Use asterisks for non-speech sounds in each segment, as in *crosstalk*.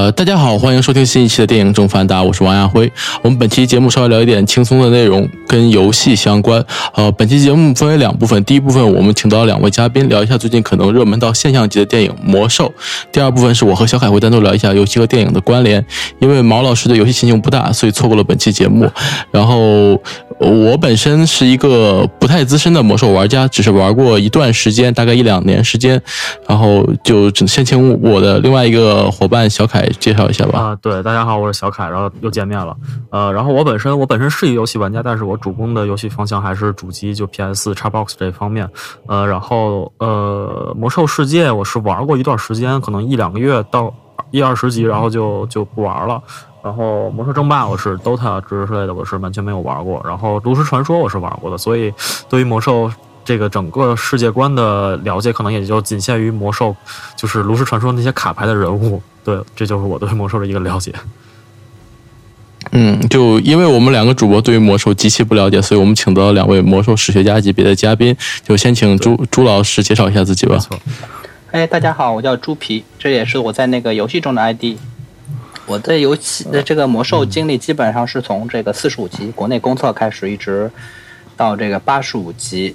呃，大家好，欢迎收听新一期的电影正反打，我是王亚辉。我们本期节目稍微聊一点轻松的内容，跟游戏相关。呃，本期节目分为两部分，第一部分我们请到两位嘉宾聊一下最近可能热门到现象级的电影《魔兽》，第二部分是我和小凯会单独聊一下游戏和电影的关联。因为毛老师的游戏心情不大，所以错过了本期节目。然后我本身是一个不太资深的魔兽玩家，只是玩过一段时间，大概一两年时间。然后就先请我的另外一个伙伴小凯介绍一下吧。啊，对，大家好，我是小凯，然后又见面了。呃，然后我本身我本身是一个游戏玩家，但是我主攻的游戏方向还是主机，就 PS、Xbox 这方面。呃，然后呃，魔兽世界我是玩过一段时间，可能一两个月到一二十级，然后就就不玩了。然后魔兽争霸我是 DOTA 之类的，我是完全没有玩过。然后炉石传说我是玩过的，所以对于魔兽这个整个世界观的了解，可能也就仅限于魔兽，就是炉石传说那些卡牌的人物。对，这就是我对魔兽的一个了解。嗯，就因为我们两个主播对于魔兽极其不了解，所以我们请到了两位魔兽史学家级别的嘉宾。就先请朱朱老师介绍一下自己吧。哎，大家好，我叫猪皮，这也是我在那个游戏中的 ID。我的游戏的这个魔兽经历基本上是从这个四十五级国内公测开始，一直到这个八十五级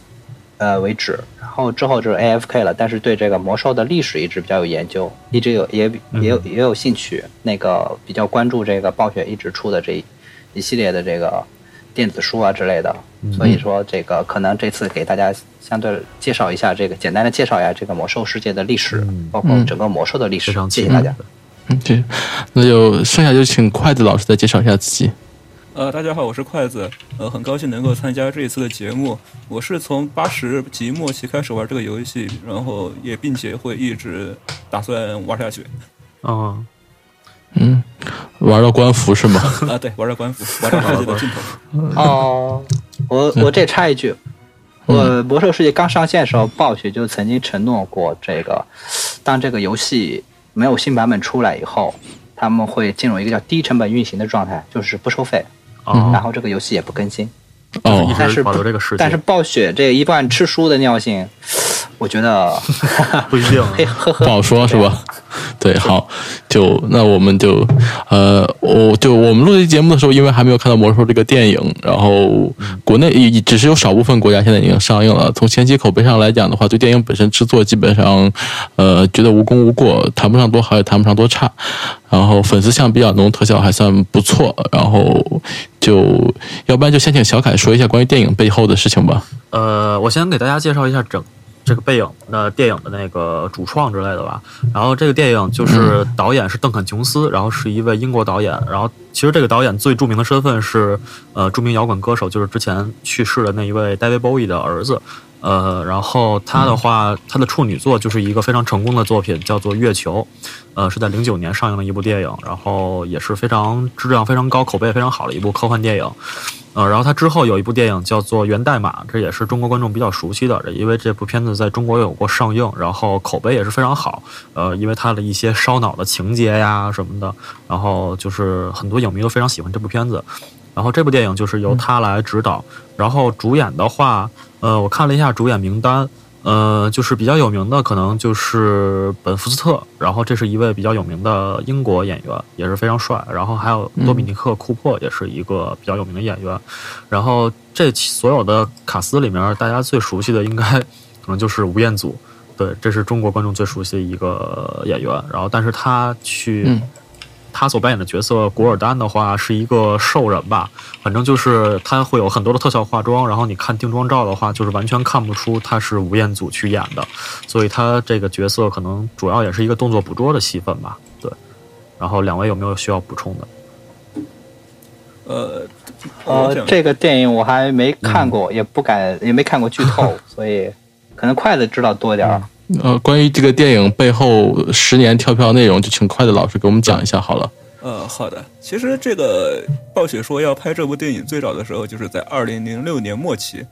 呃为止。然后之后就是 AFK 了，但是对这个魔兽的历史一直比较有研究，一直有也也有也有兴趣。那个比较关注这个暴雪一直出的这一一系列的这个电子书啊之类的。所以说这个可能这次给大家相对介绍一下这个简单的介绍一下这个魔兽世界的历史，包括整个魔兽的历史。谢谢大家。嗯，对，那就剩下就请筷子老师再介绍一下自己。呃，大家好，我是筷子，呃，很高兴能够参加这一次的节目。我是从八十级末期开始玩这个游戏，然后也并且会一直打算玩下去。啊，嗯，玩到官服是吗？*laughs* 啊，对，玩到官服，玩到世界的尽头。*laughs* 哦，我我这插一句，我魔兽世界刚上线的时候，暴雪就曾经承诺过，这个当这个游戏。没有新版本出来以后，他们会进入一个叫低成本运行的状态，就是不收费，然后这个游戏也不更新。哦，但是保留这个但是暴雪这一贯吃书的尿性，我觉得 *laughs* 不一定，*laughs* 不好说，是吧？对，好，就那我们就呃，我就我们录这节目的时候，因为还没有看到《魔兽》这个电影，然后国内只是有少部分国家现在已经上映了。从前期口碑上来讲的话，对电影本身制作基本上，呃，觉得无功无过，谈不上多好，也谈不上多差。然后粉丝向比较浓，特效还算不错。然后就要不然就先请小凯说一下关于电影背后的事情吧。呃，我先给大家介绍一下整。这个背影的电影的那个主创之类的吧，然后这个电影就是导演是邓肯·琼斯，然后是一位英国导演，然后其实这个导演最著名的身份是呃著名摇滚歌手，就是之前去世的那一位 David Bowie 的儿子，呃，然后他的话，他的处女作就是一个非常成功的作品，叫做《月球》，呃，是在零九年上映的一部电影，然后也是非常质量非常高、口碑非常好的一部科幻电影。呃，然后他之后有一部电影叫做《源代码》，这也是中国观众比较熟悉的，因为这部片子在中国有过上映，然后口碑也是非常好。呃，因为它的一些烧脑的情节呀什么的，然后就是很多影迷都非常喜欢这部片子。然后这部电影就是由他来指导，然后主演的话，呃，我看了一下主演名单。呃，就是比较有名的，可能就是本福斯特，然后这是一位比较有名的英国演员，也是非常帅。然后还有多米尼克·库珀，也是一个比较有名的演员。然后这所有的卡斯里面，大家最熟悉的应该 *laughs* 可能就是吴彦祖，对，这是中国观众最熟悉的一个演员。然后，但是他去。他所扮演的角色古尔丹的话是一个兽人吧，反正就是他会有很多的特效化妆，然后你看定妆照的话，就是完全看不出他是吴彦祖去演的，所以他这个角色可能主要也是一个动作捕捉的戏份吧。对，然后两位有没有需要补充的？呃，呃，这个电影我还没看过，也不敢，也没看过剧透，*laughs* 所以可能筷子知道多点儿。呃，关于这个电影背后十年跳票内容，就请筷子老师给我们讲一下好了。呃，好的。其实这个暴雪说要拍这部电影，最早的时候就是在二零零六年末期，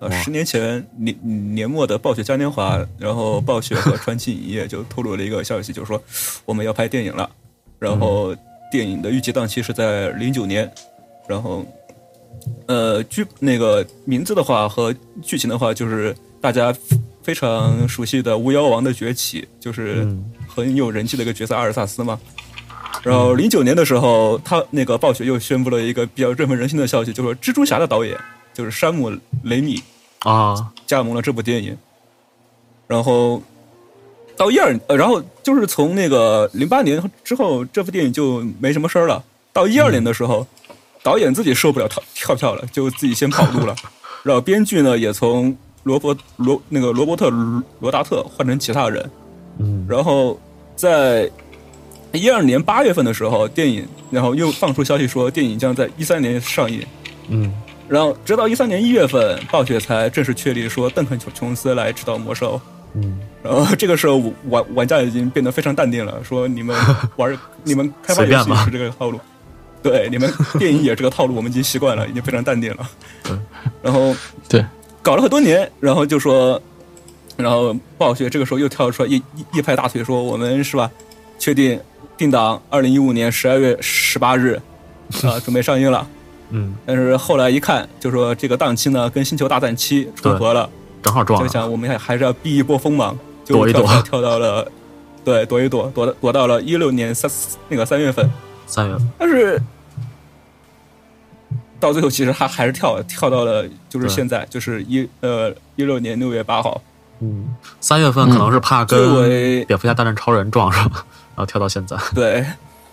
呃，十年前年年末的暴雪嘉年华，然后暴雪和传奇影业就透露了一个消息，就是说我们要拍电影了。然后电影的预计档期是在零九年。然后，呃，剧那个名字的话和剧情的话，就是大家。非常熟悉的《巫妖王的崛起》，就是很有人气的一个角色阿尔萨斯嘛。然后零九年的时候，他那个暴雪又宣布了一个比较振奋人心的消息，就是蜘蛛侠的导演就是山姆雷米啊，加盟了这部电影。然后到一二，呃，然后就是从那个零八年之后，这部电影就没什么事儿了。到一二年的时候，导演自己受不了跳跳票了，就自己先跑路了。*laughs* 然后编剧呢，也从罗伯罗那个罗伯特罗达特换成其他人。嗯，然后在一二年八月份的时候，电影然后又放出消息说电影将在一三年上映。嗯，然后直到一三年一月份，暴雪才正式确立说邓肯·琼琼斯来指导魔兽。嗯，然后这个时候玩玩家已经变得非常淡定了，说你们 *laughs* 玩你们开发游戏是这个套路，对，你们电影也这个套路，我们已经习惯了，已经非常淡定了。嗯然后对，搞了很多年，然后就说，然后暴雪这个时候又跳出来一一一拍大腿说，我们是吧，确定定档二零一五年十二月十八日 *laughs* 啊，准备上映了。嗯，但是后来一看，就说这个档期呢跟《星球大战七》重合了。正好撞就想我们还还是要避一波锋芒，就 *laughs* 躲一躲，跳到了，对，躲一躲，躲躲到了一六年三那个三月份，三月份，但是到最后其实他还是跳跳到了就是现在，就是一呃一六年六月八号，嗯，三月份可能是怕跟为蝙蝠侠大战超人撞上，然后跳到现在，对。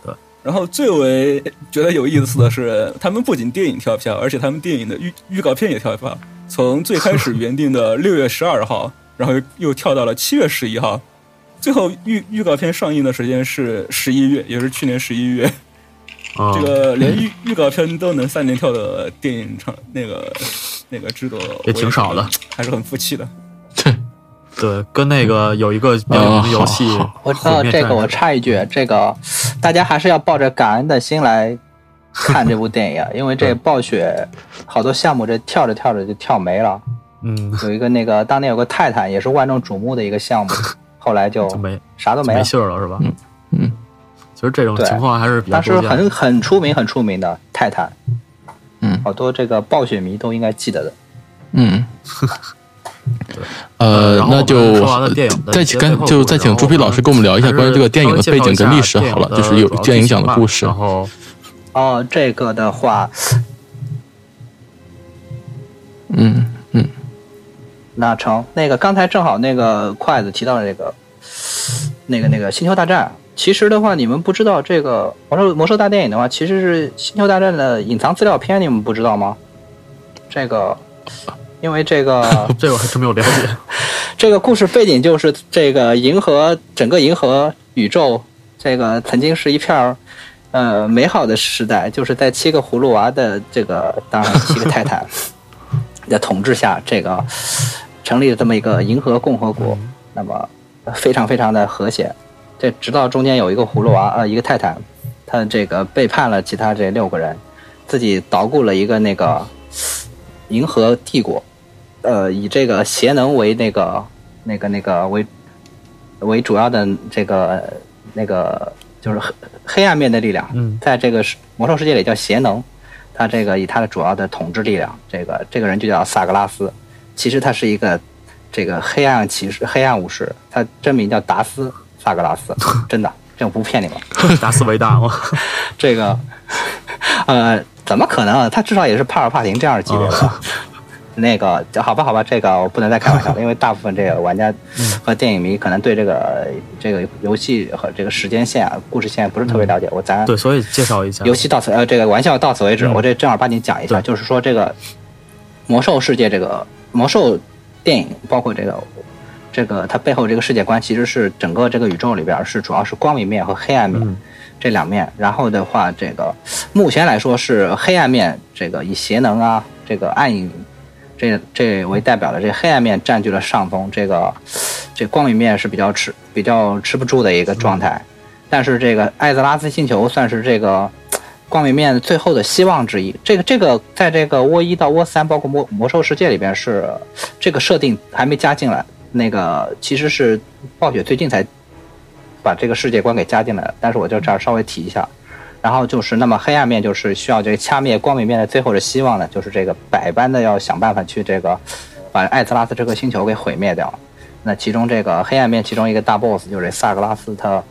对，然后最为觉得有意思的是，他们不仅电影跳票，而且他们电影的预预告片也跳票。从最开始原定的 *laughs* 六月十二号，然后又跳到了七月十一号，最后预预告片上映的时间是十一月，也是去年十一月。哦、这个连预预告片都能三连跳的电影厂，那个那个制作也挺少的，还是很服气的。对对，跟那个有一个比较有名的游戏，*laughs* 我知道这个，我插一句，这个大家还是要抱着感恩的心来。看这部电影，*laughs* 因为这暴雪好多项目这跳着跳着就跳没了。嗯，有一个那个当年有个泰坦也是万众瞩目的一个项目，*laughs* 后来就没啥都没了，没信儿了是吧？嗯嗯，其实这种情况还是比较当时很很出名很出名的泰坦，嗯，好多这个暴雪迷都应该记得的。嗯，对，*laughs* 呃，那就再请跟就再请朱皮老师跟我们聊一下关于这个电影的背景跟历史好了，就是有电影讲的故事，然后。哦，这个的话，嗯嗯，那成那个刚才正好那个筷子提到了这个，那个那个星球大战。其实的话，你们不知道这个魔兽魔兽大电影的话，其实是星球大战的隐藏资料片，你们不知道吗？这个，因为这个 *laughs* 这个我还真没有了解。*laughs* 这个故事背景就是这个银河整个银河宇宙，这个曾经是一片儿。呃，美好的时代就是在七个葫芦娃的这个，当然七个泰坦 *laughs* 的统治下，这个成立了这么一个银河共和国。那么非常非常的和谐。这直到中间有一个葫芦娃，呃，一个泰坦，他这个背叛了其他这六个人，自己捣鼓了一个那个银河帝国，呃，以这个邪能为那个那个那个为为主要的这个那个。就是黑黑暗面的力量，在这个魔兽世界里叫邪能，他这个以他的主要的统治力量，这个这个人就叫萨格拉斯，其实他是一个这个黑暗骑士、黑暗武士，他真名叫达斯萨格拉斯，*laughs* 真的，这我不骗你们，*laughs* 达斯维达吗？*laughs* 这个，呃，怎么可能？他至少也是帕尔帕廷这样的级别的。那个好吧，好吧，这个我不能再开玩笑了，因为大部分这个玩家和电影迷可能对这个这个游戏和这个时间线啊、故事线不是特别了解。我咱对，所以介绍一下游戏到此呃，这个玩笑到此为止。我这正儿八经讲一下，就是说这个魔兽世界这个魔兽电影，包括这个这个它背后这个世界观，其实是整个这个宇宙里边是主要是光明面和黑暗面这两面。然后的话，这个目前来说是黑暗面，这个以邪能啊，这个暗影。这这为代表的这黑暗面占据了上风，这个这光明面是比较吃比较吃不住的一个状态。但是这个艾泽拉斯星球算是这个光明面最后的希望之一。这个这个在这个窝一到窝三，包括魔魔兽世界里边是这个设定还没加进来。那个其实是暴雪最近才把这个世界观给加进来的，但是我就这儿稍微提一下。然后就是，那么黑暗面就是需要这个掐灭光明面的最后的希望呢，就是这个百般的要想办法去这个把艾泽拉斯这颗星球给毁灭掉。那其中这个黑暗面其中一个大 boss 就是萨格拉斯，他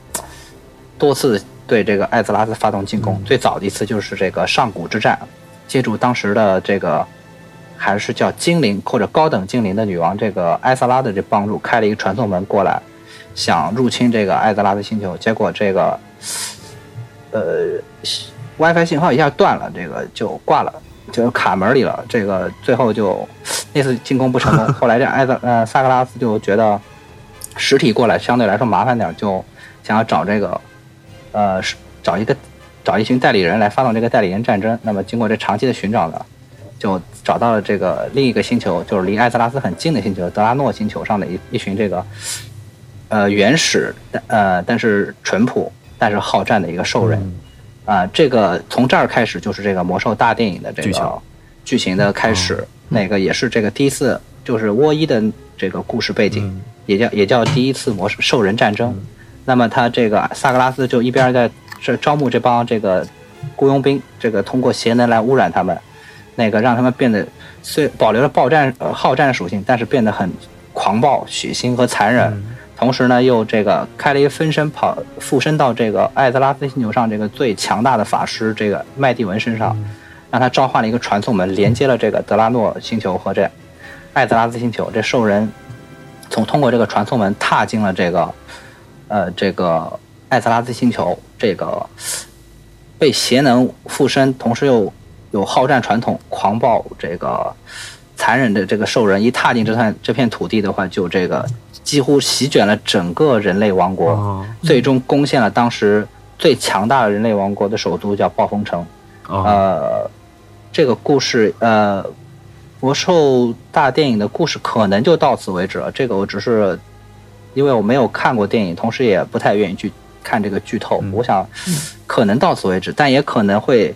多次对这个艾泽拉斯发动进攻。最早的一次就是这个上古之战，借助当时的这个还是叫精灵或者高等精灵的女王这个艾萨拉的这帮助，开了一个传送门过来，想入侵这个艾泽拉的星球，结果这个呃 WiFi 信号一下断了，这个就挂了。就卡门里了，这个最后就那次进攻不成功。*laughs* 后来这艾泽呃萨格拉斯就觉得实体过来相对来说麻烦点，就想要找这个呃找一个找一群代理人来发动这个代理人战争。那么经过这长期的寻找呢，就找到了这个另一个星球，就是离艾泽拉斯很近的星球德拉诺星球上的一一群这个呃原始呃但是淳朴但是好战的一个兽人。啊，这个从这儿开始就是这个魔兽大电影的这个剧情的开始，那个也是这个第一次，就是沃伊的这个故事背景，也叫也叫第一次魔兽人战争。那么他这个萨格拉斯就一边在这招募这帮这个雇佣兵，这个通过邪能来污染他们，那个让他们变得虽保留了暴战呃好战属性，但是变得很狂暴、血腥和残忍。同时呢，又这个开了一个分身跑附身到这个艾泽拉斯星球上这个最强大的法师这个麦蒂文身上，让他召唤了一个传送门，连接了这个德拉诺星球和这艾泽拉斯星球。这兽人从通过这个传送门踏进了这个呃这个艾泽拉斯星球，这个被邪能附身，同时又有好战传统、狂暴这个残忍的这个兽人一踏进这片这片土地的话，就这个。几乎席卷了整个人类王国，最终攻陷了当时最强大的人类王国的首都，叫暴风城。呃，这个故事，呃，魔兽大电影的故事可能就到此为止了。这个我只是因为我没有看过电影，同时也不太愿意去看这个剧透。我想可能到此为止，但也可能会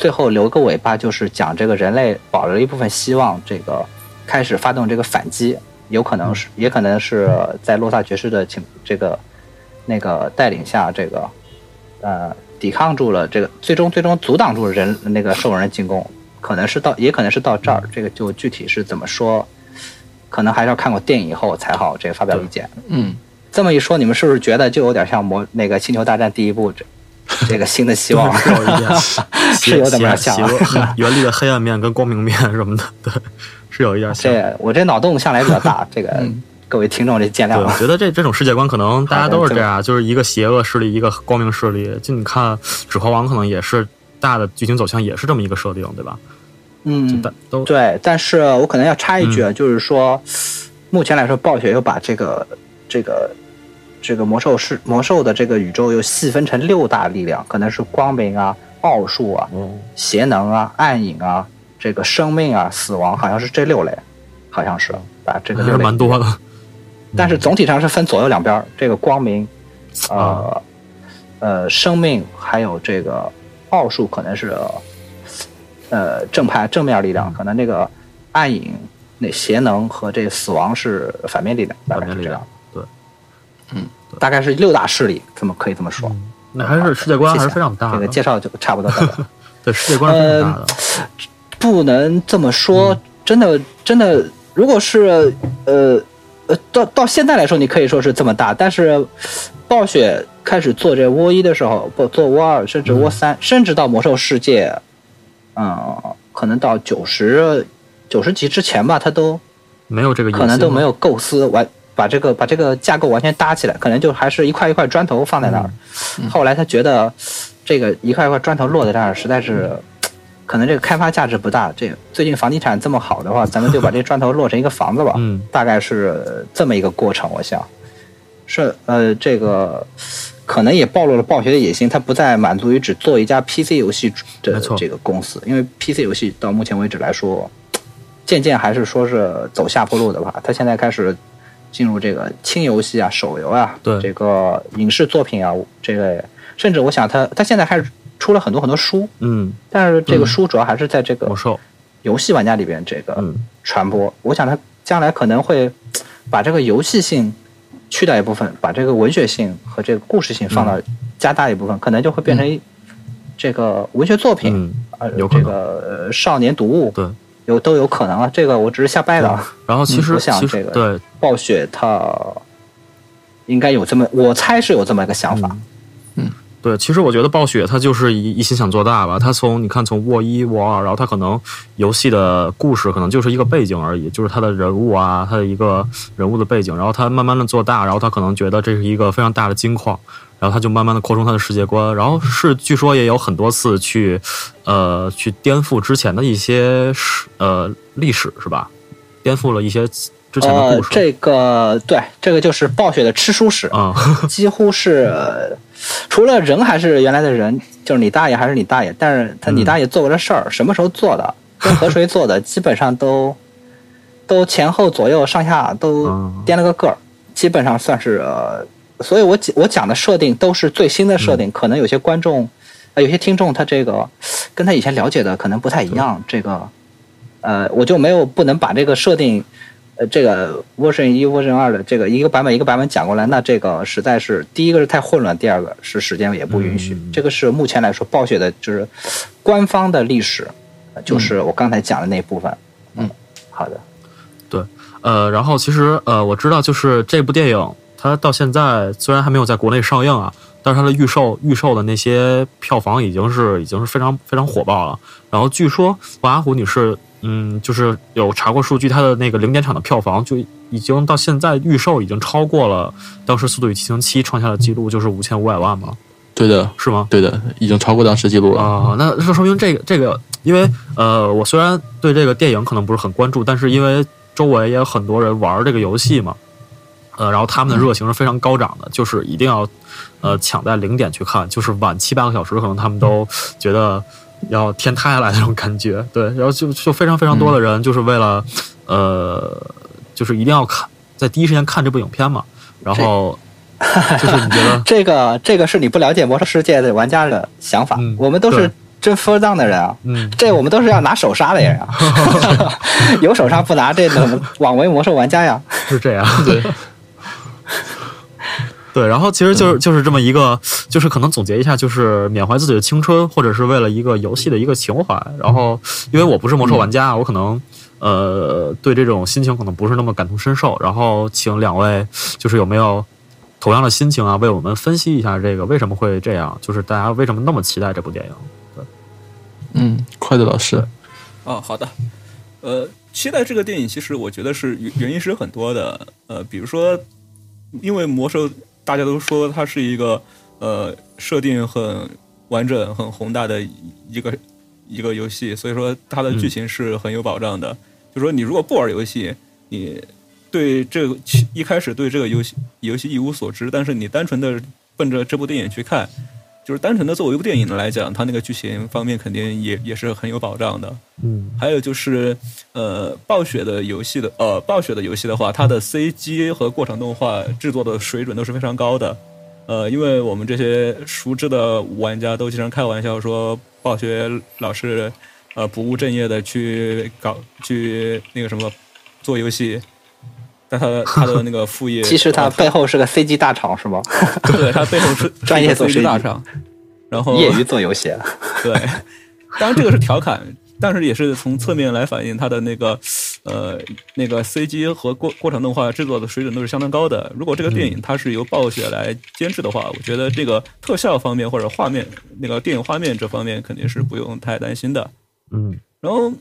最后留个尾巴，就是讲这个人类保留了一部分希望，这个开始发动这个反击。有可能是，也可能是在洛萨爵士的请这个那个带领下，这个呃抵抗住了这个，最终最终阻挡住人那个兽人的进攻，可能是到，也可能是到这儿，这个就具体是怎么说，可能还是要看过电影以后才好这个发表意见。嗯，这么一说，你们是不是觉得就有点像魔那个星球大战第一部这 *laughs* 这个新的希望？*laughs* 是有点，是有点像 *laughs* 原力的黑暗面跟光明面什么的，对。是有一点像，这我这脑洞向来比较大，这个各位听众这见谅。我觉得这这种世界观可能大家都是这样，就是一个邪恶势力，一个光明势力。就你看《指环王》，可能也是大的剧情走向，也是这么一个设定，对吧？嗯，都对。但是我可能要插一句，就是说，目前来说，暴雪又把这个这个这个魔兽是魔兽的这个宇宙又细分成六大力量，可能是光明啊、奥数啊、邪能啊、暗影啊。这个生命啊，死亡好像是这六类，好像是把这个六类蛮多的，但是总体上是分左右两边这个光明，呃呃，生命还有这个奥数可能是呃正派正面力量，可能那个暗影那邪能和这死亡是反面力量，反面力量。对，嗯，大概是六大势力，这么可以这么说。那还是世界观还是非常大的，这个介绍就差不多了。*laughs* 对，世界观是非常大的。不能这么说，真的，真的，如果是，呃，呃，到到现在来说，你可以说是这么大，但是，暴雪开始做这窝一的时候，不做窝二，甚至窝三，甚至到魔兽世界，嗯，可能到九十九十级之前吧，他都没有这个，可能都没有构思完把这个把这个架构完全搭起来，可能就还是一块一块砖头放在那儿。后来他觉得，这个一块一块砖头落在这儿，实在是。*tsk* 可能这个开发价值不大。这最近房地产这么好的话，咱们就把这砖头落成一个房子吧。嗯，大概是这么一个过程。我想，是呃，这个可能也暴露了暴雪的野心。它不再满足于只做一家 PC 游戏的这个公司，因为 PC 游戏到目前为止来说，渐渐还是说是走下坡路的吧。它现在开始进入这个轻游戏啊、手游啊，对。这个影视作品啊这类，甚至我想，他他现在开始。出了很多很多书，嗯，但是这个书主要还是在这个游戏玩家里边这个传播。我想他将来可能会 *tsk* 把这个游戏性去掉一部分，把这个文学性和这个故事性放到加大一部分，可能就会变成这个文学作品，呃，这个少年读物，对，有都有可能啊。这个我只是瞎掰的。然后其实我想这个对暴雪它应该有这么，我猜是有这么一个想法。嗯对，其实我觉得暴雪它就是一一心想做大吧。它从你看从沃一沃二，然后它可能游戏的故事可能就是一个背景而已，就是它的人物啊，它的一个人物的背景。然后它慢慢的做大，然后它可能觉得这是一个非常大的金矿，然后他就慢慢的扩充他的世界观。然后是据说也有很多次去呃去颠覆之前的一些史呃历史是吧？颠覆了一些之前的故，事。呃这个对，这个就是暴雪的吃书史，啊、*laughs* 几乎是呃除了人还是原来的人，就是你大爷还是你大爷，但是他你大爷做过的事儿，什么时候做的，*laughs* 跟和谁做的，基本上都都前后左右上下都嗯颠了个个儿，基本上算是呃，所以我讲我讲的设定都是最新的设定，可能有些观众。呃，有些听众他这个跟他以前了解的可能不太一样，这个，呃，我就没有不能把这个设定，呃，这个 version 一、version 二的这个一个版本一个版本讲过来，那这个实在是第一个是太混乱，第二个是时间也不允许。嗯这个是目前来说暴雪的就是官方的历史，呃就是我刚才讲的那部分。嗯，好的。呃，然后其实呃，我知道就是这部电影，它到现在虽然还没有在国内上映啊，但是它的预售预售的那些票房已经是已经是非常非常火爆了。然后据说王阿虎女士，嗯，就是有查过数据，它的那个零点场的票房就已经到现在预售已经超过了当时《速度与激情七》创下的记录，就是五千五百万嘛，对的，是吗？对的，已经超过当时记录了。啊、那这说明这个这个，因为呃，我虽然对这个电影可能不是很关注，但是因为周围也有很多人玩这个游戏嘛，呃，然后他们的热情是非常高涨的，就是一定要呃抢在零点去看，就是晚七八个小时，可能他们都觉得要天塌下来那种感觉。对，然后就就非常非常多的人就是为了呃，就是一定要看在第一时间看这部影片嘛，然后 *laughs* 就是你觉得这个这个是你不了解魔兽世界的玩家的想法，嗯我们都是对真 full down 的人啊。嗯。这我们都是要拿手杀的人啊，*laughs* 有手杀不拿，这怎么枉为魔兽玩家呀？是这样，*laughs* 对，对，然后其实就是就是这么一个，就是可能总结一下，就是缅怀自己的青春，或者是为了一个游戏的一个情怀。然后，因为我不是魔兽玩家，我可能呃对这种心情可能不是那么感同身受。然后，请两位就是有没有同样的心情啊，为我们分析一下这个为什么会这样，就是大家为什么那么期待这部电影？对嗯，快乐老师，哦，好的，呃，期待这个电影，其实我觉得是原原因是有很多的，呃，比如说，因为魔兽大家都说它是一个呃设定很完整、很宏大的一个一个游戏，所以说它的剧情是很有保障的。就说你如果不玩游戏，你对这个一开始对这个游戏游戏一无所知，但是你单纯的奔着这部电影去看。就是单纯的作为一部电影来讲，它那个剧情方面肯定也也是很有保障的。嗯还有就是，呃，暴雪的游戏的，呃，暴雪的游戏的话，它的 CG 和过场动画制作的水准都是非常高的。呃，因为我们这些熟知的玩家都经常开玩笑说，暴雪老是呃不务正业的去搞去那个什么做游戏，但他的他的那个副业，其实它呃背后是个 CG 大厂，是吗？*laughs* 对他背后是 *laughs* 专业做 CG 大厂，然后业余做游戏，*laughs* 对，当然这个是调侃，但是也是从侧面来反映他的那个呃那个 CG 和过过程动画制作的水准都是相当高的。如果这个电影它是由暴雪来监制的话，我觉得这个特效方面或者画面那个电影画面这方面肯定是不用太担心的。嗯然后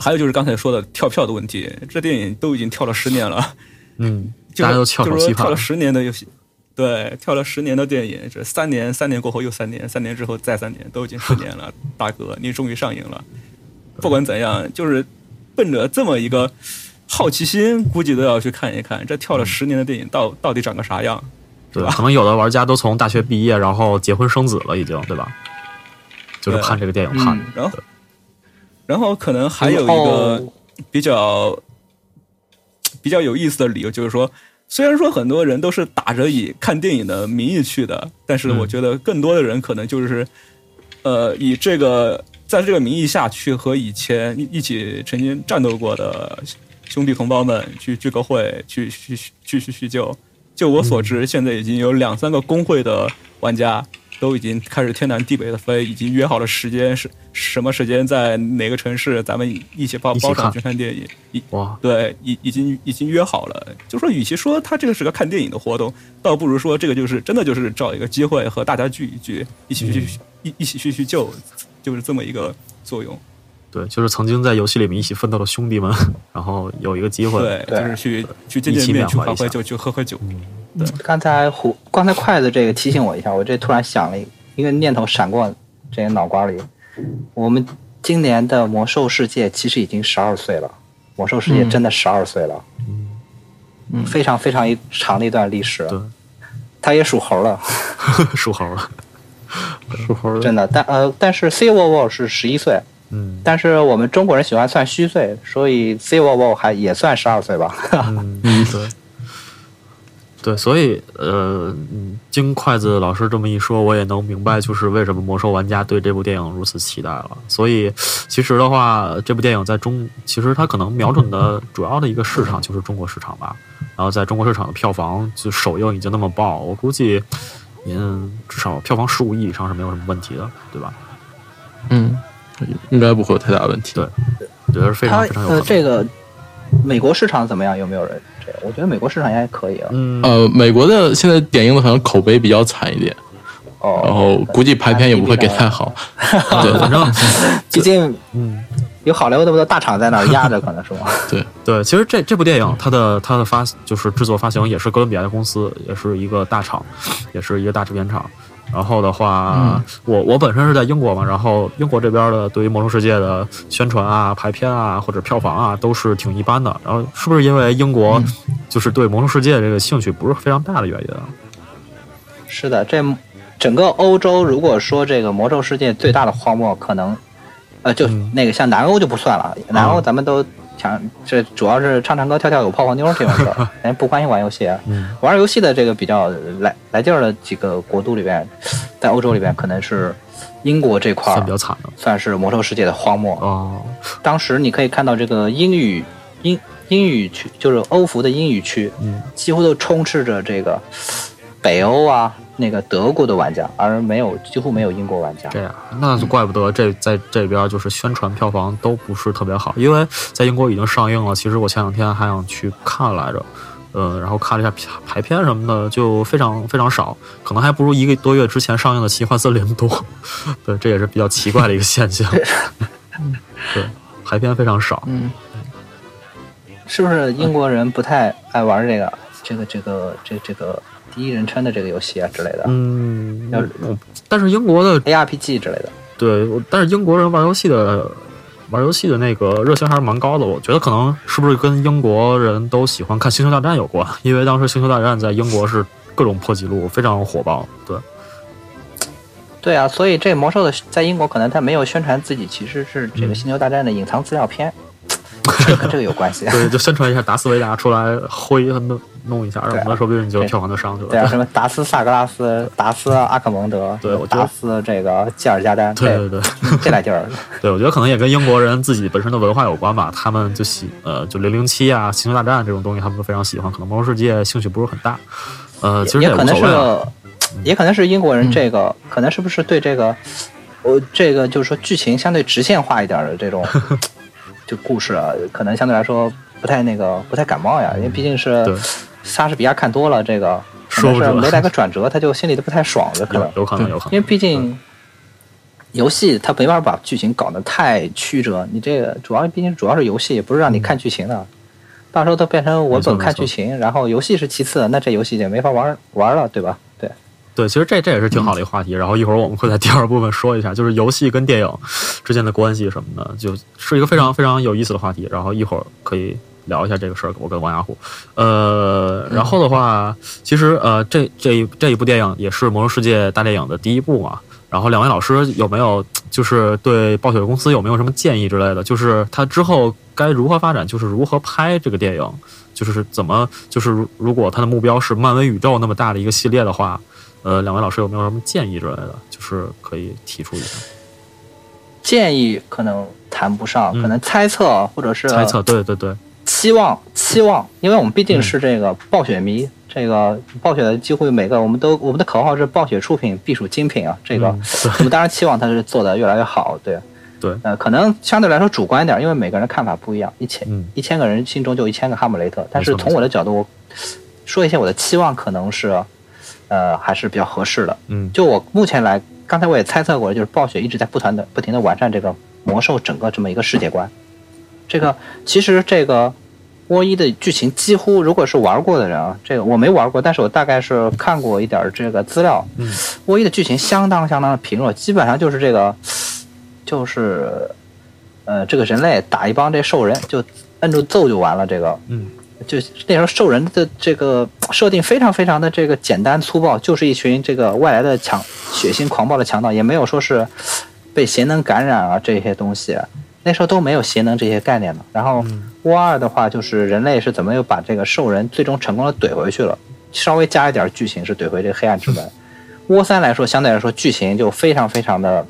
还有就是刚才说的跳票的问题，这电影都已经跳了十年了。嗯，*laughs* 就大家都是翘首期盼跳了。十年的游戏，对，跳了十年的电影，这三年，三年过后又三年，三年之后再三年，都已经十年了，*laughs* 大哥，你终于上映了。不管怎样，就是奔着这么一个好奇心，估计都要去看一看，这跳了十年的电影到到底长个啥样。对吧，可能有的玩家都从大学毕业，然后结婚生子了，已经，对吧？就是对看这个电影看的。然后，然后可能还有一个比较 *tsk* 比较有意思的理由，就是说，虽然说很多人都是打着以看电影的名义去的，但是嗯我觉得更多的人可能就是，呃，以这个在这个名义下去和以前一一起曾经战斗过的兄弟同胞们去聚个会，去去去去叙旧。就我所知，现在已经有两三个工会的玩家都已经开始天南地北的飞，已经约好了时间是什么时间在哪个城市，咱们一起包包场去看电影。一哇，对，已已经已经约好了。就说与其说他这个是个看电影的活动，倒不如说这个就是真的就是找一个机会和大家聚一聚，一起去、一一起去去救，就是这么一个作用。对，就是曾经在游戏里面一起奋斗的兄弟们，然后有一个机会，对，就是去去见见面，去喝喝酒去喝喝酒，去喝喝酒。刚才胡刚才筷子这个提醒我一下，我这突然想了一一个念头闪过这个脑瓜里。我们今年的魔兽世界其实已经十二岁了，魔兽世界真的十二岁了，嗯非常非常一长的一段历史。对，它也属猴了，*laughs* 属猴了，属猴了真的。但呃，但是 C w o w 是十一岁，嗯但是我们中国人喜欢算虚岁，所以 C w o w 还也算十二岁吧。嗯，对。对，所以呃，嗯经筷子老师这么一说，我也能明白，就是为什么魔兽玩家对这部电影如此期待了。所以，其实的话，这部电影在中，其实它可能瞄准的主要的一个市场就是中国市场吧。然后，在中国市场的票房就首映已经那么爆，我估计，嗯，至少票房十五亿以上是没有什么问题的，对吧？嗯，应该不会有太大问题。对我觉得是非常非常有可能。呃这个美国市场怎么样？有没有人？这个我觉得美国市场应该可以啊。嗯，呃，美国的现在点映的好像口碑比较惨一点，哦，然后估计排片也不会给太好。*laughs* 对，反正 *laughs* 毕竟嗯。有好莱坞那么多大厂在那儿压着，可能是吧？*laughs* 对，对，其实这这部电影它的它的发就是制作发行也是哥伦比亚的公司，也是一个大厂，也是一个大制片厂。然后的话，我我本身是在英国嘛，然后英国这边的对于《魔兽世界》的宣传啊、排片啊或者票房啊都是挺一般的。然后是不是因为英国就是对《魔兽世界》这个兴趣不是非常大的原因啊？是的，这整个欧洲，如果说这个魔兽世界最大的荒漠，可能，呃，就嗯那个像南欧就不算了，南欧咱们都讲，这主要是唱唱歌、跳跳舞、泡泡妞这种事儿，*laughs* 人不关心玩游戏。嗯玩游戏的这个比较来来劲儿的几个国度里边，在欧洲里边可能是英国这块儿算比较惨的算是魔兽世界的荒漠。哦，当时你可以看到这个英语英英语区，就是欧服的英语区，嗯几乎都充斥着这个北欧啊，那个德国的玩家，而没有几乎没有英国玩家。这样，那就怪不得这在这边就是宣传票房都不是特别好，因为在英国已经上映了。其实我前两天还想去看来着，呃，然后看了一下排排片什么的，就非常非常少，可能还不如一个多月之前上映的《奇幻森林》多。*laughs* 对，这也是比较奇怪的一个现象。*laughs* 对，排片非常少。嗯，是不是英国人不太爱玩这个这个这个这这个第一人称的这个游戏啊之类的嗯但是英国的，ARPG 之类的？对，但是英国人玩游戏的玩游戏的那个热情还是蛮高的。我觉得可能是不是跟英国人都喜欢看《星球大战》有关？因为当时《星球大战》在英国是各种破纪录，非常火爆。对，对啊，所以这魔兽的在英国可能他没有宣传自己其实是这个星球大战的隐藏资料片，这个跟这个有关系。*laughs* 对，就宣传一下达斯维达出来挥弄弄一下，然后说不定就票房就上去了。对啊，什么达斯萨格拉斯、达斯阿克蒙德，对达斯这个吉尔加丹，对对对。这这俩地儿，*laughs* 对，我觉得可能也跟英国人自己本身的文化有关吧。他们就喜呃，就零零七啊、星球大战这种东西，他们都非常喜欢。可能魔兽世界兴趣不是很大。呃，其实也可能是无所谓啊。也可能是英国人这个，可能是不是对这个，我这个就是说剧情相对直线化一点的这种，*laughs* 就故事啊，可能相对来说不太那个不太感冒呀，因为毕竟是对莎士比亚看多了，这个可说是没来个转折，他就心里都不太爽的可能 *laughs* 有，有可能，有可能。因为毕竟。游戏它没法把剧情搞得太曲折，你这个主要毕竟主要是游戏，不是让你看剧情的，到时候都变成文本没错没错看剧情，然后游戏是其次，那这游戏就没法玩玩了，对吧？对，对，其实这这也是挺好的一个话题。然后一会儿我们会在第二部分说一下，就是游戏跟电影之间的关系什么的，就是一个非常非常有意思的话题。然后一会儿可以聊一下这个事儿，我跟王亚虎。呃，然后的话，其实呃，这这一这一部电影也是《魔兽世界》大电影的第一部嘛。然后两位老师有没有就是对暴雪公司有没有什么建议之类的？就是他之后该如何发展，就是如何拍这个电影，就是怎么就是如如果他的目标是漫威宇宙那么大的一个系列的话，呃，两位老师有没有什么建议之类的？就是可以提出一下建议可能谈不上，嗯可能猜测或者是猜测。对对对，期望期望，因为我们毕竟是这个暴雪迷，这个暴雪的几乎每个，我们都我们的口号是暴雪出品必属精品啊。这个嗯 *laughs* 我们当然期望它是做的越来越好，对。对呃，可能相对来说主观一点，因为每个人看法不一样，一千、嗯一千个人心中就一千个哈姆雷特。但是从我的角度，我说一些我的期望，可能是，呃，还是比较合适的。嗯就我目前来，刚才我也猜测过，就是暴雪一直在不断的、不停的完善这个魔兽整个这么一个世界观。这个其实这个沃伊的剧情几乎，如果是玩过的人啊，这个我没玩过，但是我大概是看过一点这个资料。嗯，沃伊的剧情相当相当的贫弱，基本上就是这个，就是呃，这个人类打一帮这兽人，就摁住揍就完了。这个嗯就那时候兽人的这个设定非常非常的这个简单粗暴，就是一群这个外来的强血腥狂暴的强盗，也没有说是被邪能感染啊这些东西，那时候都没有邪能这些概念的。然后沃二的话，就是人类是怎么又把这个兽人最终成功的怼回去了，稍微加一点剧情是怼回这个黑暗之门。*laughs* 沃三来说，相对来说剧情就非常非常的。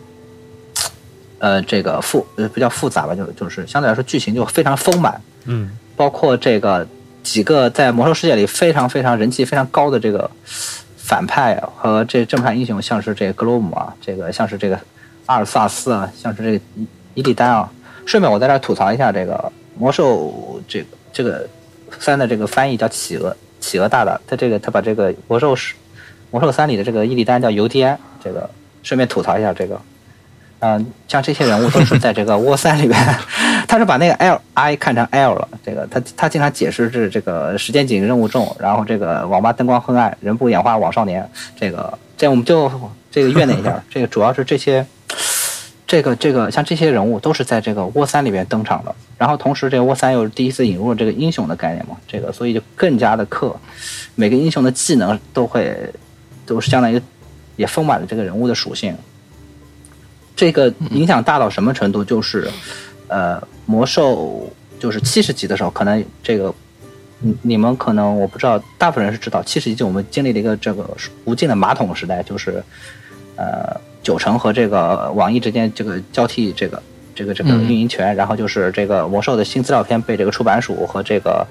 呃，这个复呃不叫复杂吧，就就是相对来说剧情就非常丰满，嗯包括这个几个在魔兽世界里非常非常人气非常高的这个反派啊和这正派英雄，像是这个格罗姆啊，这个像是这个阿尔萨斯啊，像是这个伊伊利丹啊。顺便我在这吐槽一下这个魔兽这个这个三的这个翻译叫企鹅企鹅大大，他这个他把这个魔兽是魔兽三里的这个伊利丹叫尤迪安，这个顺便吐槽一下这个。嗯、像这些人物都是在这个沃三里边，他是把那个 L I 看成 L 了。这个他他经常解释是这个时间紧，任务重，然后这个网吧灯光昏暗，人不眼花枉少年。这个这我们就这个怨念一下，这个主要是这些。这个这个像这些人物都是在这个沃三里边登场的，然后同时这个沃三又是第一次引入了这个英雄的概念嘛，这个所以就更加的克，每个英雄的技能都会都是相当于也丰满了这个人物的属性。这个影响大到什么程度？就是，呃，魔兽就是七十级的时候，可能这个，你你们可能我不知道，大部分人是知道，七十级就我们经历了一个这个无尽的马桶时代，就是，呃，九成和这个网易之间这个交替这个这个这个嗯。运营权，然后就是这个魔兽的新资料片被这个出版署和这个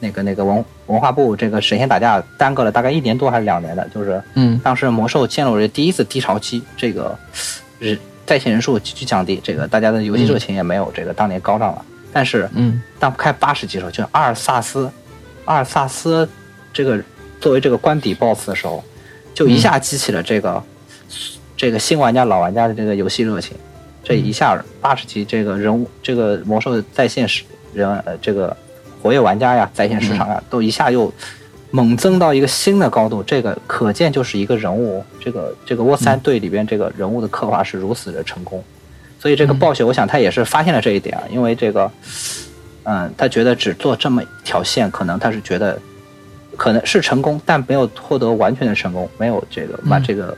那个那个文文化部这个神仙打架耽搁了大概一年多还是两年的，就是嗯。当时魔兽陷入了第一次低潮期，这个人在线人数急剧降低，这个大家的游戏热情也没有这个当年高涨了。但是嗯。当开八十级的时候，就阿尔萨斯，阿尔萨斯这个作为这个官邸 BOSS 的时候，就一下激起了这个、这个新玩家、老玩家的这个游戏热情。这一下八十级这个人物，这个魔兽的在线时人呃这个活跃玩家呀，在线市场呀，都一下又猛增到一个新的高度。这个可见就是一个人物，这个这个沃三队里边这个人物的刻画是如此的成功。所以这个暴雪，我想他也是发现了这一点啊，因为这个，嗯，他觉得只做这么一条线，可能他是觉得可能是成功，但没有获得完全的成功，没有这个把这个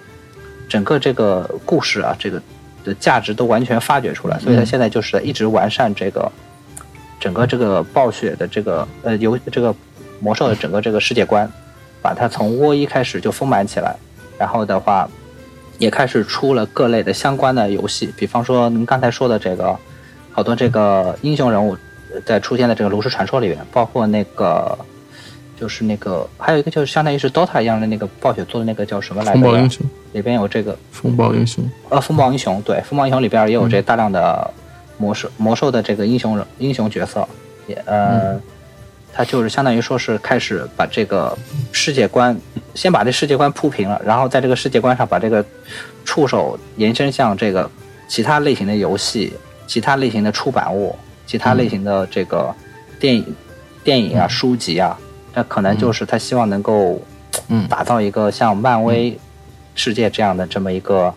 整个这个故事啊，这个的价值都完全发掘出来，所以他现在就是在一直完善这个整个这个暴雪的这个呃游这个魔兽的整个这个世界观，把它从窝一开始就丰满起来，然后的话。也开始出了各类的相关的游戏，比方说您刚才说的这个，好多这个英雄人物呃在出现在这个炉石传说里面，包括那个就是那个还有一个就是相当于是 DOTA 一样的那个暴雪做的那个叫什么来着？风暴英雄，里边有这个风暴英雄，呃风暴英雄，对，风暴英雄里边也有这大量的魔兽魔兽的这个英雄人英雄角色，也呃。它就是相当于说是开始把这个世界观，先把这世界观铺平了，然后在这个世界观上把这个触手延伸向这个其他类型的游戏、其他类型的出版物、其他类型的这个电影、电影啊、书籍啊，这可能就是他希望能够嗯打造一个像漫威世界这样的这么一个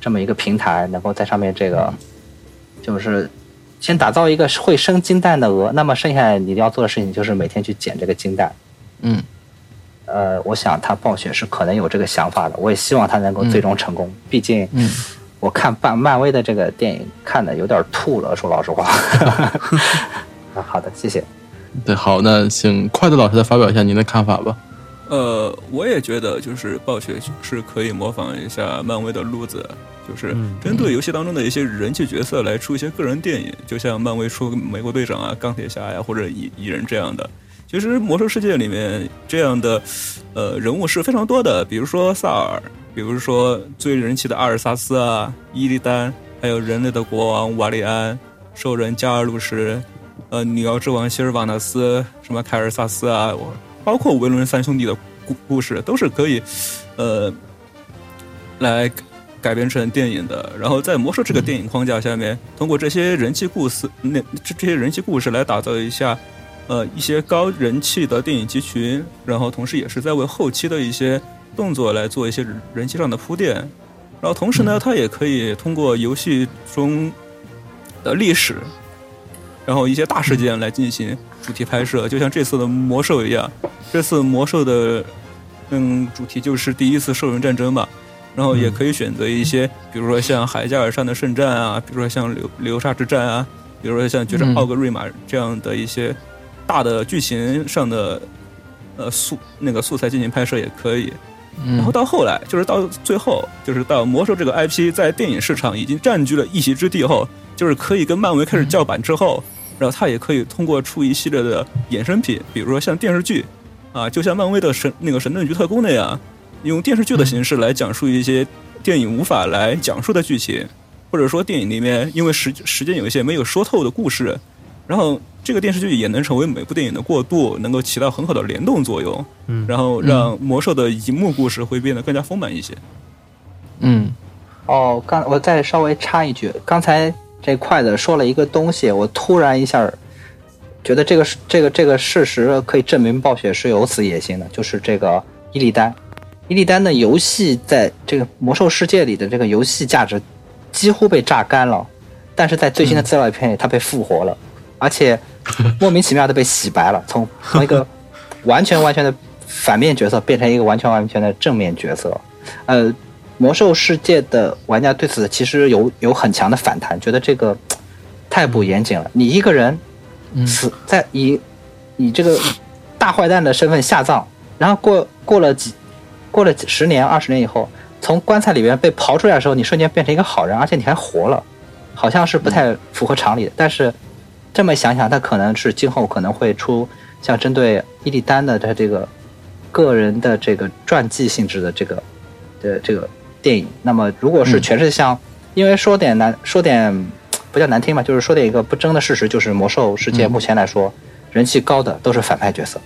这么一个平台，能够在上面这个就是。先打造一个会生金蛋的鹅，那么剩下你要做的事情就是每天去捡这个金蛋。嗯呃，我想他暴雪是可能有这个想法的，我也希望他能够最终成功。毕竟，嗯我看漫漫威的这个电影看的有点吐了，说老实话。啊，*laughs* 好的，谢谢。对，好，那请筷子老师再发表一下您的看法吧。呃，我也觉得就是暴雪是可以模仿一下漫威的路子，就是嗯针对游戏当中的一些人气角色来出一些个人电影，就像漫威出美国队长啊、钢铁侠呀、或者蚁蚁人这样的。其实魔兽世界里面这样的呃人物是非常多的，比如说萨尔，比如说最人气的阿尔萨斯啊、伊利丹，还有人类的国王瓦里安、兽人加尔鲁什，呃，女妖之王希尔瓦纳斯，什么凯尔萨斯啊，我包括维伦三兄弟的故故事都是可以呃来改编成电影的。然后在魔兽这个电影框架下面，通过这些人气故事，那这这些人气故事来打造一下。呃，一些高人气的电影集群，然后同时也是在为后期的一些动作来做一些人气上的铺垫，然后同时呢，它也可以通过游戏中的历史，然后一些大事件来进行主题拍摄，就像这次的魔兽一样，这次魔兽的嗯主题就是第一次兽人战争吧，然后也可以选择一些，比如说像海加尔山的圣战啊，比如说像流流沙之战啊，比如说像决战奥格瑞玛这样的一些。大的剧情上的呃素那个素材进行拍摄也可以，然后到后来就是到最后就是到魔兽这个 IP 在电影市场已经占据了一席之地后，就是可以跟漫威开始叫板之后，然后它也可以通过出一系列的衍生品，比如说像电视剧啊，就像漫威的神那个神盾局特工那样，用电视剧的形式来讲述一些电影无法来讲述的剧情，或者说电影里面因为时时间有一些没有说透的故事。然后这个电视剧也能成为每部电影的过渡，能够起到很好的联动作用。嗯，然后让魔兽的荧幕故事会变得更加丰满一些。嗯，哦，刚我再稍微插一句，刚才这块子说了一个东西，我突然一下觉得这个这个这个事实可以证明暴雪是有此野心的，就是这个伊利丹，伊利丹的游戏在这个魔兽世界里的这个游戏价值几乎被榨干了，但是在最新的资料片里，它被复活了。而且莫名其妙的被洗白了，从从一个完全完全的反面角色变成一个完全完全的正面角色。呃，魔兽世界的玩家对此其实有有很强的反弹，觉得这个太不严谨了。你一个人死在以以这个大坏蛋的身份下葬，然后过过了几过了十年二十年以后，从棺材里面被刨出来的时候，你瞬间变成一个好人，而且你还活了，好像是不太符合常理的。但是。这么想想，他可能是今后可能会出像针对伊利丹的他这个个人的这个传记性质的这个的这个电影。那么，如果是全是像，因为说点难说点不叫难听吧，就是说点一个不争的事实，就是魔兽世界目前来说人气高的都是反派角色。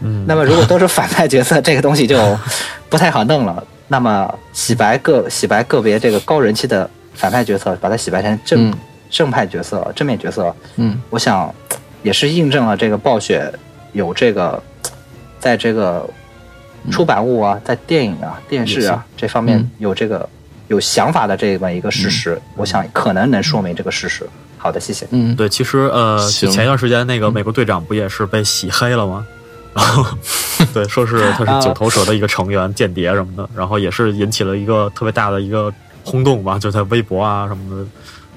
嗯。那么，如果都是反派角色，*laughs* 这个东西就不太好弄了。那么，洗白个洗白个别这个高人气的反派角色，把它洗白成正。正派角色、正面角色，嗯，我想也是印证了这个暴雪有这个在这个出版物啊、在电影啊、电视啊这方面有这个有想法的这么一个事实。我想可能能说明这个事实。好的，谢谢。嗯，对，其实呃，前一段时间那个美国队长不也是被洗黑了吗？然 *laughs* 后对，说是他是九头蛇的一个成员、间谍什么的，然后也是引起了一个特别大的一个轰动吧，就在微博啊什么的。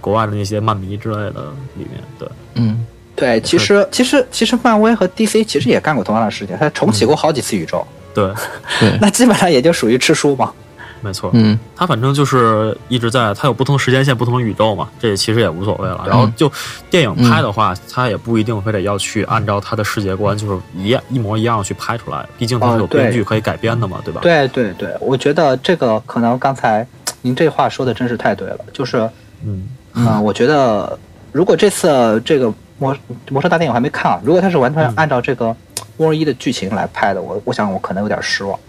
国外的那些漫迷之类的里面，对，嗯，对，其实其实其实漫威和 DC 其实也干过同样的事情，它重启过好几次宇宙，对，*laughs* 那基本上也就属于吃书嘛，没错，嗯，他反正就是一直在，他有不同时间线、不同的宇宙嘛，这也其实也无所谓了。然后就电影拍的话，他也不一定非得要去按照他的世界观就是一样一模一样去拍出来，毕竟它是有编剧可以改编的嘛，对吧？对对对，我觉得这个可能刚才您这话说的真是太对了，就是嗯。嗯，我觉得如果这次这个魔魔兽大电影我还没看啊，如果他是完全按照这个巫一的剧情来拍的，我我想我可能有点失望，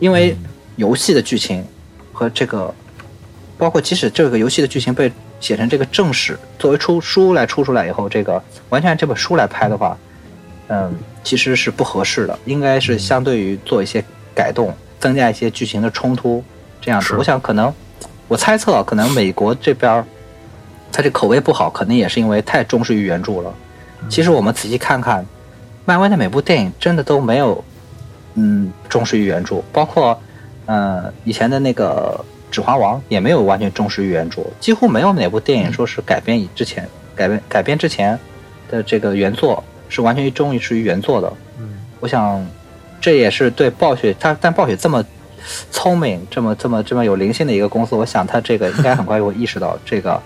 因为游戏的剧情和这个包括即使这个游戏的剧情被写成这个正史作为出书来出出来以后，这个完全按这本书来拍的话，嗯，其实是不合适的，应该是相对于做一些改动，增加一些剧情的冲突这样子。我想可能我猜测可能美国这边。他这口味不好，可能也是因为太忠实于原著了。其实我们仔细看看，漫威的每部电影真的都没有，嗯，忠实于原著。包括，呃，以前的那个《指环王》也没有完全忠实于原著，几乎没有哪部电影说是改编以之前改编改编之前的这个原作是完全忠于原作的。嗯，我想这也是对暴雪，他但暴雪这么聪明、这么这么这么有灵性的一个公司，我想他这个应该很快就会意识到这个。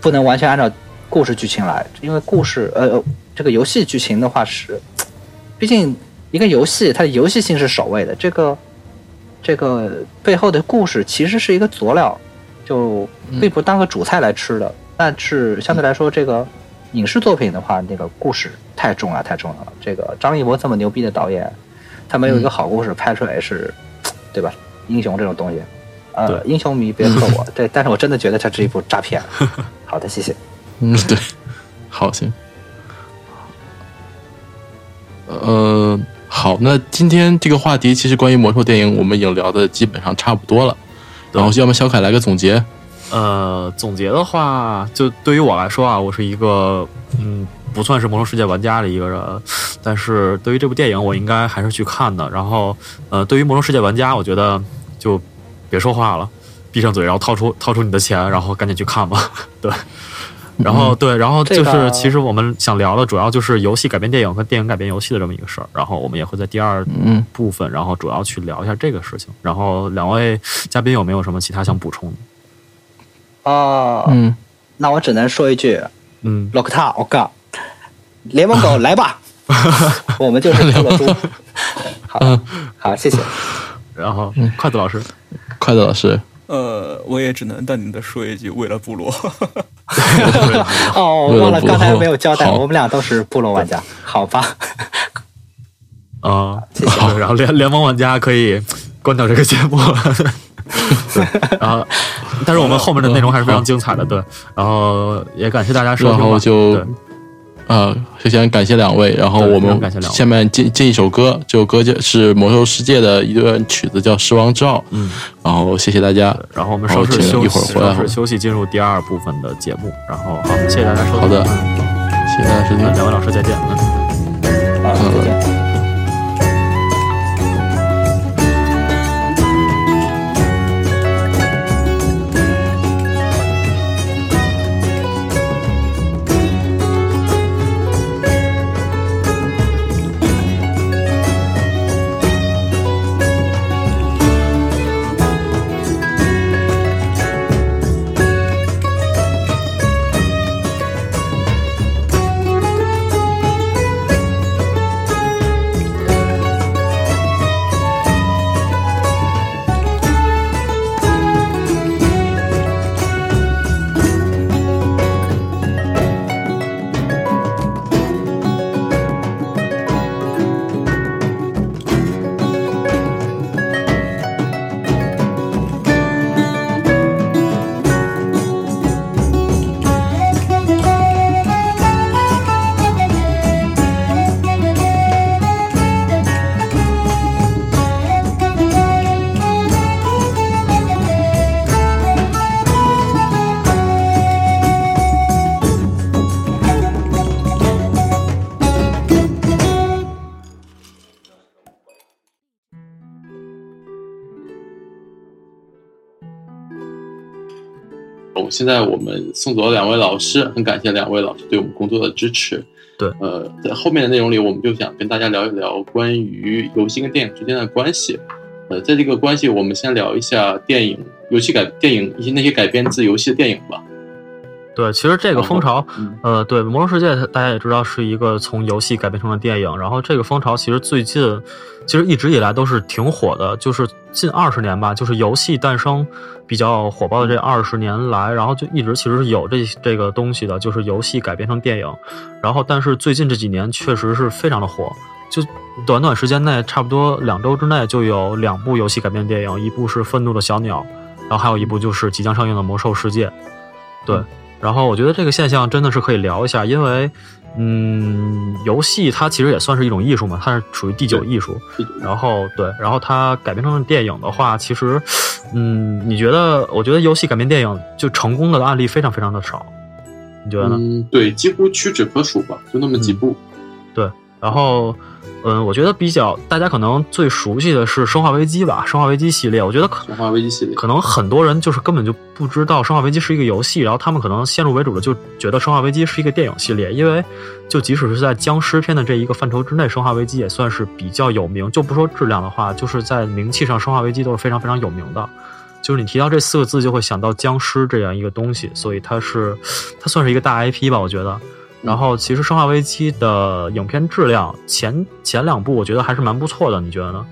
不能完全按照故事剧情来，因为故事呃这个游戏剧情的话是毕竟一个游戏，它的游戏性是首位的，这个这个背后的故事其实是一个佐料，就并不当个主菜来吃的。但是相对来说，这个影视作品的话，那个故事太重要，太重要了。这个张艺谋这么牛逼的导演，他没有一个好故事拍出来是，*tsk* 对吧？英雄这种东西，呃，英雄迷别克我，*laughs* 对，但是我真的觉得它是一部诈骗。*laughs* 好的，谢谢。嗯，对，好行。呃，好，那今天这个话题其实关于魔兽电影，我们已经聊的基本上差不多了。然后，要么小凯来个总结。呃，总结的话，就对于我来说啊，我是一个嗯，不算是魔兽世界玩家的一个人，但是对于这部电影，我应该还是去看的。然后，呃，对于魔兽世界玩家，我觉得就别说话了，闭上嘴，然后掏出掏出你的钱，然后赶紧去看吧。*laughs* 对。然后对，然后就是其实我们想聊的主要就是游戏改编电影和电影改编游戏的这么一个事儿。然后我们也会在第二部分，然后主要去聊一下这个事情。然后两位嘉宾有没有什么其他想补充的？啊，嗯，那我只能说一句，嗯，*laughs* 洛克塔，我靠，联盟狗来吧，*laughs* 我们就是这个 *laughs* 猪。好，好，谢谢。然后筷子老师，筷子老师。呃，我也只能淡定的说一句，为了部落。哦，我忘了刚才没有交代，我们俩都是部落玩家，好吧？啊，谢谢。然后联联盟玩家可以关掉这个节目。对，*laughs* 然后，但是我们后面的内容还是非常精彩的，对。然后也感谢大家收听。然后就。呃，首先感谢两位，然后我们下面进进一首歌，这首歌就是《魔兽世界》的一段曲子，叫《狮王之傲》。嗯，然后谢谢大家，然后我们稍事休息，一会儿回来休息，进入第二部分的节目。然后好，谢谢大家收听。好的，谢谢大家收听，两位老师再见。嗯，好，再见。现在我们送走了两位老师，很感谢两位老师对我们工作的支持。对，呃，在后面的内容里，我们就想跟大家聊一聊关于游戏跟电影之间的关系。呃，在这个关系，我们先聊一下电影、游戏改电影以及那些改编自游戏的电影吧。对，其实这个风潮，呃，对《魔兽世界》，大家也知道是一个从游戏改编成了电影，然后这个风潮其实最近，其实一直以来都是挺火的，就是近二十年吧，就是游戏诞生比较火爆的这二十年来，然后就一直其实是有这这个东西的，就是游戏改编成电影，然后但是最近这几年确实是非常的火，就短短时间内，差不多两周之内就有两部游戏改编电影，一部是《愤怒的小鸟》，然后还有一部就是即将上映的《魔兽世界》，对。然后我觉得这个现象真的是可以聊一下，因为，嗯，游戏它其实也算是一种艺术嘛，它是属于第九艺术。然后对，然后它改编成电影的话，其实，嗯，你觉得？我觉得游戏改编电影就成功的案例非常非常的少，你觉得呢？嗯，对，几乎屈指可数吧，就那么几部。对，然后。嗯，我觉得比较大家可能最熟悉的是《生化危机》吧，《生化危机》系列。我觉得《生化危机》系列可能很多人就是根本就不知道《生化危机》是一个游戏，然后他们可能先入为主的就觉得《生化危机》是一个电影系列，因为就即使是在僵尸片的这一个范畴之内，《生化危机》也算是比较有名。就不说质量的话，就是在名气上，《生化危机》都是非常非常有名的。就是你提到这四个字，就会想到僵尸这样一个东西，所以它是它算是一个大 IP 吧，我觉得。然后其实《生化危机》的影片质量前前两部我觉得还是蛮不错的，你觉得呢？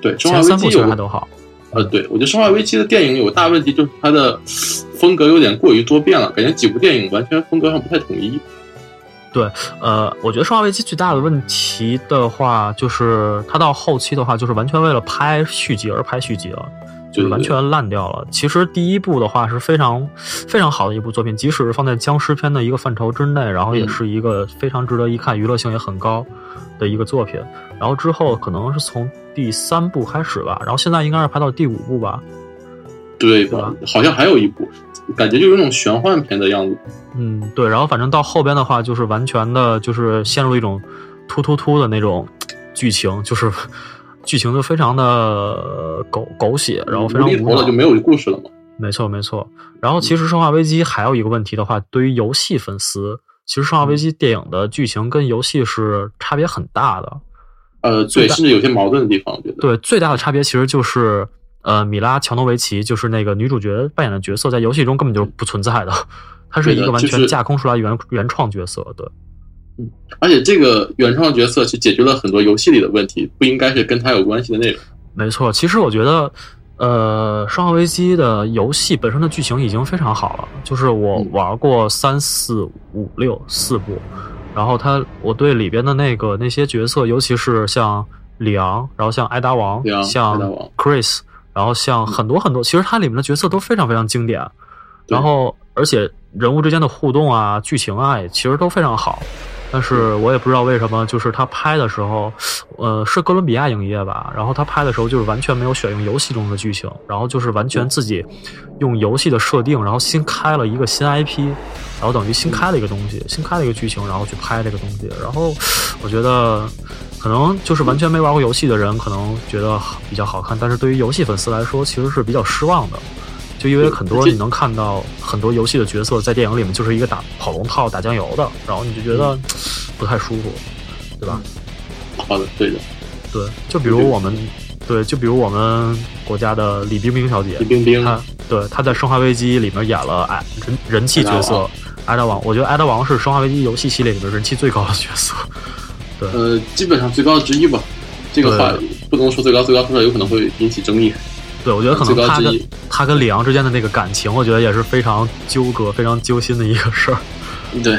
对，《生化前三部其实还都好。呃，对，我觉得《生化危机》的电影有个大问题，就是它的风格有点过于多变了，感觉几部电影完全风格上不太统一。对呃，我觉得《生化危机》最大的问题的话，就是它到后期的话，就是完全为了拍续集而拍续集了，就是完全烂掉了。其实第一部的话是非常非常好的一部作品，即使是放在僵尸片的一个范畴之内，然后也嗯是一个非常值得一看、娱乐性也很高的一个作品。然后之后可能是从第三部开始吧，然后现在应该是拍到第五部吧。对对吧好像还有一部，感觉就有那种玄幻片的样子。嗯，对，然后反正到后边的话，就是完全的，就是陷入一种突突突的那种剧情，就是剧情就非常的呃狗狗血，然后非常无脑无厘头了就。没有故事了嘛。没错，没错。然后其实《生化危机》还有一个问题的话，对于游戏粉丝，其实《生化危机》电影的剧情跟游戏是差别很大的。呃，对，甚至有些矛盾的地方，我觉得。对，最大的差别其实就是，呃，米拉乔诺维奇就是那个女主角扮演的角色，在游戏中根本就不存在的，她是一个完全架空出来原原创角色。对。而且这个原创角色是解决了很多游戏里的问题，不应该是跟他有关系的内容。没错，其实我觉得，呃，《生化危机》的游戏本身的剧情已经非常好了。就是我嗯玩过三四五六四部，然后它我对里边的那个那些角色，尤其是像里昂，然后像艾达王像 Chris，然后像很多很多，其实它里面的角色都非常非常经典。然后而且人物之间的互动啊、剧情啊，也其实都非常好。但是我也不知道为什么，就是他拍的时候，呃，是哥伦比亚影业吧，然后他拍的时候就是完全没有选用游戏中的剧情，然后就是完全自己用游戏的设定，然后新开了一个新 IP，然后等于新开了一个东西，新开了一个剧情，然后去拍这个东西。然后我觉得，可能就是完全没玩过游戏的人可能觉得比较好看，但是对于游戏粉丝来说，其实是比较失望的。就因为很多你能看到很多游戏的角色在电影里面就是一个打跑龙套、打酱油的，然后你就觉得不太舒服，对吧？好的，对的。对，就比如我们，对，就比如我们国家的李冰冰小姐李，冰冰，她对她在《生化危机》里面演了哎人人气角色艾德王，我觉得艾德王是《生化危机》游戏系列里面人气最高的角色。对呃，基本上最高之一吧。这个话不能说最高，最高说出来有可能会引起争议。对，我觉得可能他跟他跟里昂之间的那个感情，我觉得也是非常纠葛、非常揪心的一个事儿。对，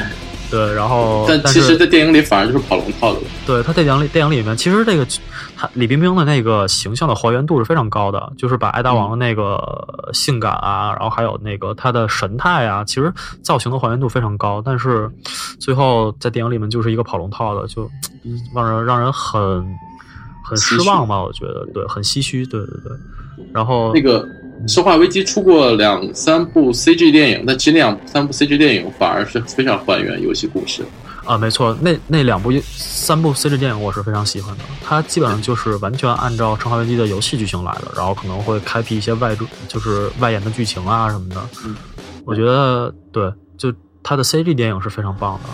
对，然后但其是实在电影里反而就是跑龙套的。对他电影里电影里面，其实这个他李冰冰的那个形象的还原度是非常高的，就是把艾大王的那个性感啊，然后还有那个他的神态啊，其实造型的还原度非常高。但是最后在电影里面就是一个跑龙套的，就嗯让人让人很很失望吧？我觉得对，很唏嘘。对对对。然后那个《生化危机》出过两三部 CG 电影，但其实那两三部 CG 电影反而是非常还原游戏故事。啊，没错，那那两部三部 CG 电影我是非常喜欢的，它基本上就是完全按照《生化危机》的游戏剧情来的，然后可能会开辟一些外注，就是外延的剧情啊什么的。嗯，我觉得对，就它的 CG 电影是非常棒的。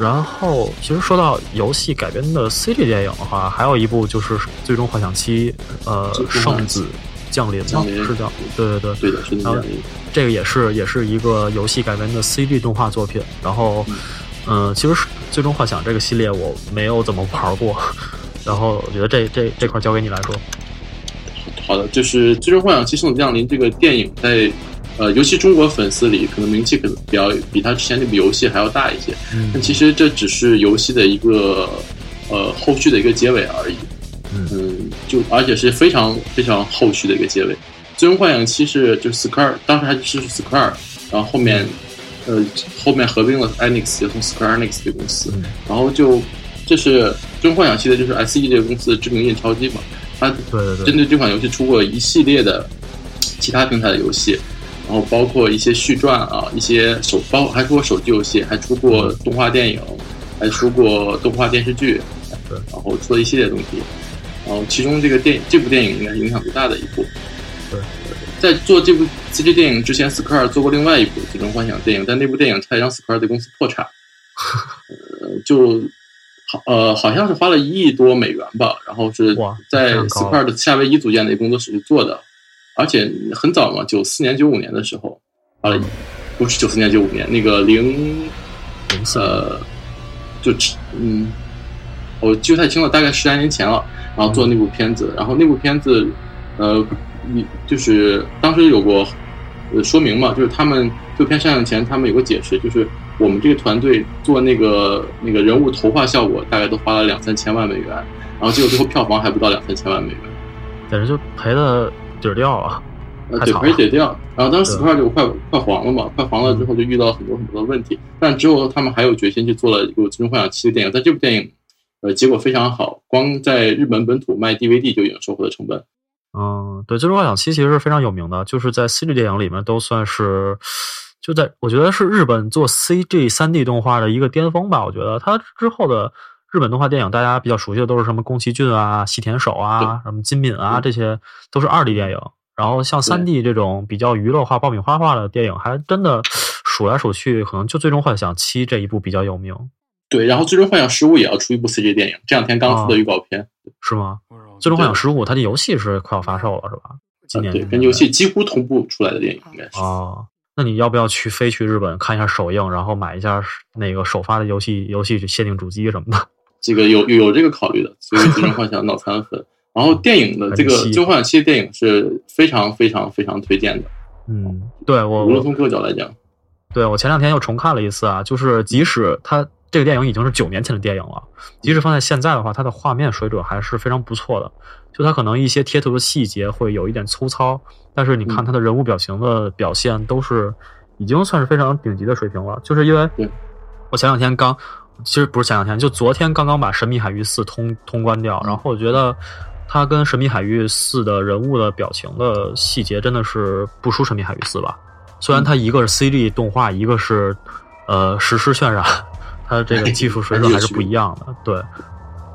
然后，其实说到游戏改编的 CG 电影的话，还有一部就是《最终幻想七》，呃，圣子降临吗？降临是叫对对对，对的，是这个也是也是一个游戏改编的 CG 动画作品。然后，嗯、其实是《最终幻想》这个系列我没有怎么玩过，*laughs* 然后我觉得这这这块交给你来说。好的，就是《最终幻想七：圣子降临》这个电影在呃，尤其中国粉丝里，可能名气可能比较比他之前那部游戏还要大一些。嗯但其实这只是游戏的一个呃后续的一个结尾而已。嗯就而且是非常非常后续的一个结尾。最终幻想七是就是 Square，当时还是 Square，然后后面呃后面合并了 Enix，就从 Square Enix 这个公司，嗯然后就这是最终幻想系的就是 SE 这个公司的知名印钞机嘛，它针对这款游戏出过一系列的其他平台的游戏，然后包括一些续传啊，一些手包还出过手机游戏，还出过动画电影，还出过动画电视剧，对，然后出了一系列东西，然后其中这个电这部电影应该是影响最大的一部。对，在做这部 CG 电影之前，Square 做过另外一部《最终幻想》电影，但那部电影差点让 Square 的公司破产，*laughs* 呃，就好呃好像是花了一亿多美元吧，然后是在非常高 Square 的夏威夷组建的一个工作室去做的，而且很早嘛，九四年、九五年的时候，花了不是九四年、九五年，那个零呃，就嗯，我记不太清了，大概十来年前了。然后做那部片子，然后那部片子，呃，你就是当时有过呃说明嘛，就是他们这片上映前，他们有个解释，就是我们这个团队做那个那个人物头画效果，大概都花了两三千万美元，然后结果最后票房还不到两三千万美元，简直就赔的底儿掉啊！呃，对，赔得掉。然后当时 Square 就快快黄了嘛，快黄了之后就遇到很多很多的问题，但之后他们还有决心去做了一部《最终幻想七》的电影，但这部电影。呃，结果非常好，光在日本本土卖 DVD 就已经收回了成本。嗯，对，《最终幻想七》其实是非常有名的，就是在 CG 电影里面都算是，就在我觉得是日本做 CG 三 D 动画的一个巅峰吧。我觉得它之后的日本动画电影，大家比较熟悉的都是什么宫崎骏啊、细田守啊、什么金敏啊，这些都是二 D 电影。然后像三 D 这种比较娱乐化、爆米花化的电影，还真的数来数去，可能就《最终幻想七》这一部比较有名。对，然后《最终幻想十五》也要出一部 CG 电影，这两天刚出的预告片，是吗？《最终幻想十五》它的游戏是快要发售了，是吧？今年对，跟游戏几乎同步出来的电影应该是。哦，那你要不要去飞去日本看一下首映，然后买一下那个首发的游戏游戏限定主机什么的？这个有有这个考虑的，所以《最终幻想》脑残粉。*laughs* 然后电影的这个《最终幻想七》电影是非常非常非常推荐的。嗯，对我无论从各个角度来讲，对我前两天又重看了一次啊，就是即使它。这个电影已经是九年前的电影了，即使放在现在的话，它的画面水准还是非常不错的。就它可能一些贴图的细节会有一点粗糙，但是你看它的人物表情的表现都是已经算是非常顶级的水平了。就是因为我前两天刚，其实不是前两天，就昨天刚刚把《神秘海域四》通通关掉，然后我觉得它跟《神秘海域四》的人物的表情的细节真的是不输《神秘海域四》吧。虽然它一个是 CG 动画，一个是呃实时渲染。它这个技术水准还是不一样的，*laughs* 对，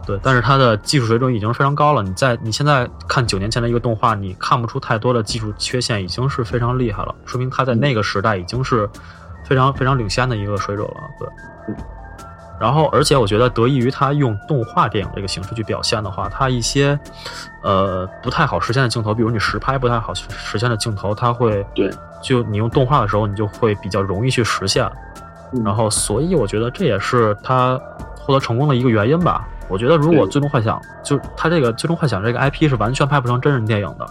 对，但是它的技术水准已经非常高了。你在你现在看九年前的一个动画，你看不出太多的技术缺陷，已经是非常厉害了，说明它在那个时代已经是非常非常领先的一个水准了。对，然后而且我觉得得益于他用动画电影这个形式去表现的话，他一些呃不太好实现的镜头，比如你实拍不太好实现的镜头，它会对，就你用动画的时候，你就会比较容易去实现。然后，所以我觉得这也是他获得成功的一个原因吧。我觉得如果《最终幻想》就他这个《最终幻想》这个 IP 是完全拍不成真人电影的，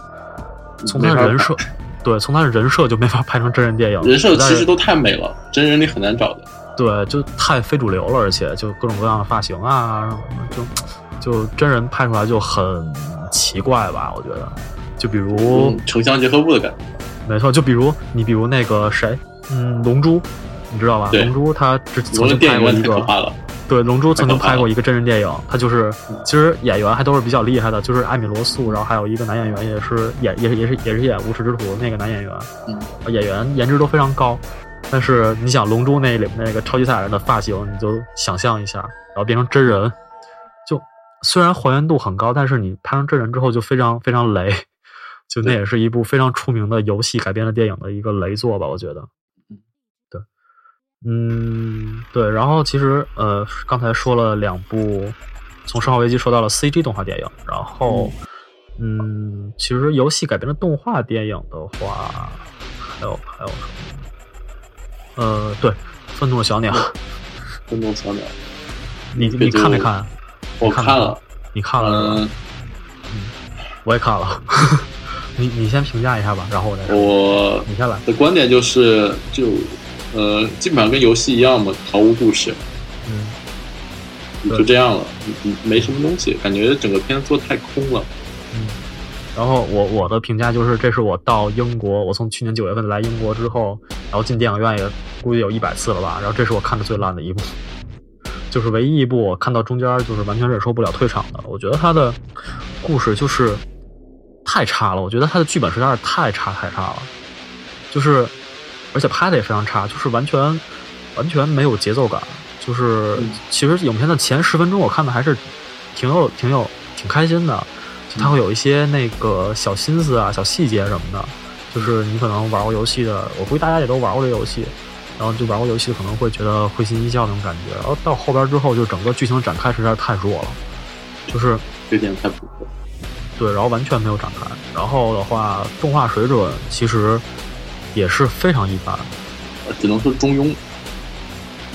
从他的人设，对，从他的人设就没法拍成真人电影。人设其实都太美了，真人你很难找的。对，就太非主流了，而且就各种各样的发型啊，就就真人拍出来就很奇怪吧？我觉得，就比如城乡结合部的感觉。没错，就比如你比如那个谁，嗯，龙珠。你知道吧？龙珠他之曾经拍过一个，对，龙珠曾经拍过一个真人电影，他就是其实演员还都是比较厉害的，就是艾米罗素，然后还有一个男演员也是演也是也是也是演无耻之徒那个男演员，嗯演员颜值都非常高。但是你想龙珠那里那个超级赛亚人的发型，你就想象一下，然后变成真人，就虽然还原度很高，但是你拍成真人之后就非常非常雷，*laughs* 就那也是一部非常出名的游戏改编的电影的一个雷作吧，我觉得。对嗯，对，然后其实呃，刚才说了两部，从《生化危机》说到了 CG 动画电影，然后嗯，其实游戏改编的动画电影的话，还有还有什么？呃，对，《愤怒的小鸟》，愤怒小鸟，你你看没看？我看了，你看了？嗯，我也看了。*laughs* 你你先评价一下吧，然后我再我你先来。的观点就是就。呃，基本上跟游戏一样嘛，毫无故事，嗯，就这样了，没什么东西，感觉整个片做太空了，嗯。然后我我的评价就是，这是我到英国，我从去年九月份来英国之后，然后进电影院也估计有一百次了吧。然后这是我看的最烂的一部，*laughs* 就是唯一一部我看到中间就是完全忍受不了退场的。我觉得它的故事就是太差了，我觉得它的剧本实在是太差太差了，就是。而且拍的也非常差，就是完全完全没有节奏感。就是其实影片的前十分钟，我看的还是挺有挺有挺开心的。它会有一些那个小心思啊、小细节什么的。就是你可能玩过游戏的，我估计大家也都玩过这游戏，然后就玩过游戏可能会觉得会心一笑那种感觉。然后到后边之后，就整个剧情展开实在是太弱了，就是有点太普通。对，然后完全没有展开。然后的话，动画水准其实。也是非常一般，只能说中庸。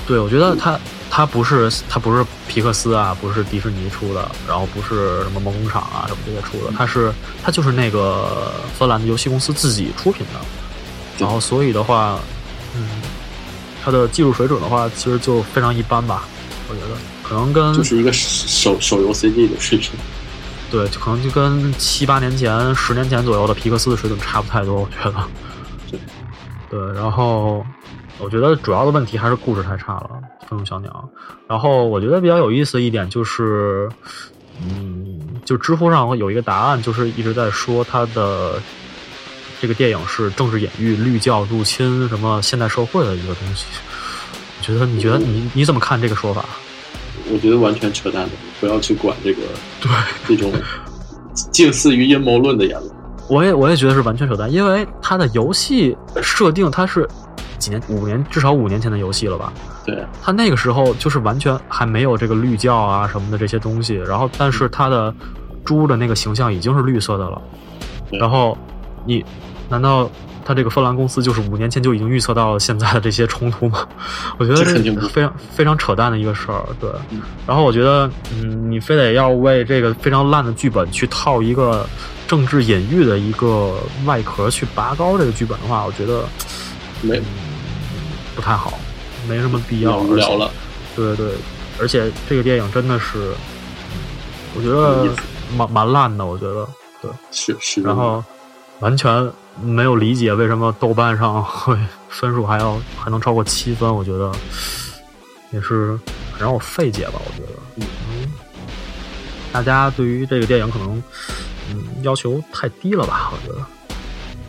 对，我觉得它它不是它不是皮克斯啊，不是迪士尼出的，然后不是什么梦工厂啊什么这些出的，它是它就是那个芬兰的游戏公司自己出品的，然后所以的话，嗯，它的技术水准的话，其实就非常一般吧，我觉得可能跟就是一个手手游 CG 的水平。对，就可能就跟七八年前、十年前左右的皮克斯的水准差不太多，我觉得。对，对，然后我觉得主要的问题还是故事太差了，《愤怒小鸟》。然后我觉得比较有意思的一点就是，嗯，就知乎上有一个答案，就是一直在说它的这个电影是政治隐喻、绿教入侵什么现代社会的一个东西。我觉得，你觉得你你怎么看这个说法？我觉得完全扯淡的，不要去管这个对。这种近似于阴谋论的言论。我也我也觉得是完全扯淡，因为它的游戏设定它是几年五年至少五年前的游戏了吧？对，它那个时候就是完全还没有这个绿教啊什么的这些东西，然后但是它的猪的那个形象已经是绿色的了，然后你难道他这个芬兰公司就是五年前就已经预测到了现在的这些冲突吗？我觉得这非常非常扯淡的一个事儿，对。嗯然后我觉得，嗯，你非得要为这个非常烂的剧本去套一个政治隐喻的一个外壳去拔高这个剧本的话，我觉得没不太好，没什么必要。无聊了。对对对，而且这个电影真的是，嗯我觉得蛮蛮烂的，我觉得。对，是是，然后完全没有理解为什么豆瓣上会分数还要 *laughs* 还能超过七分，我觉得也是很让我费解吧。我觉得，嗯，大家对于这个电影可能嗯要求太低了吧？我觉得，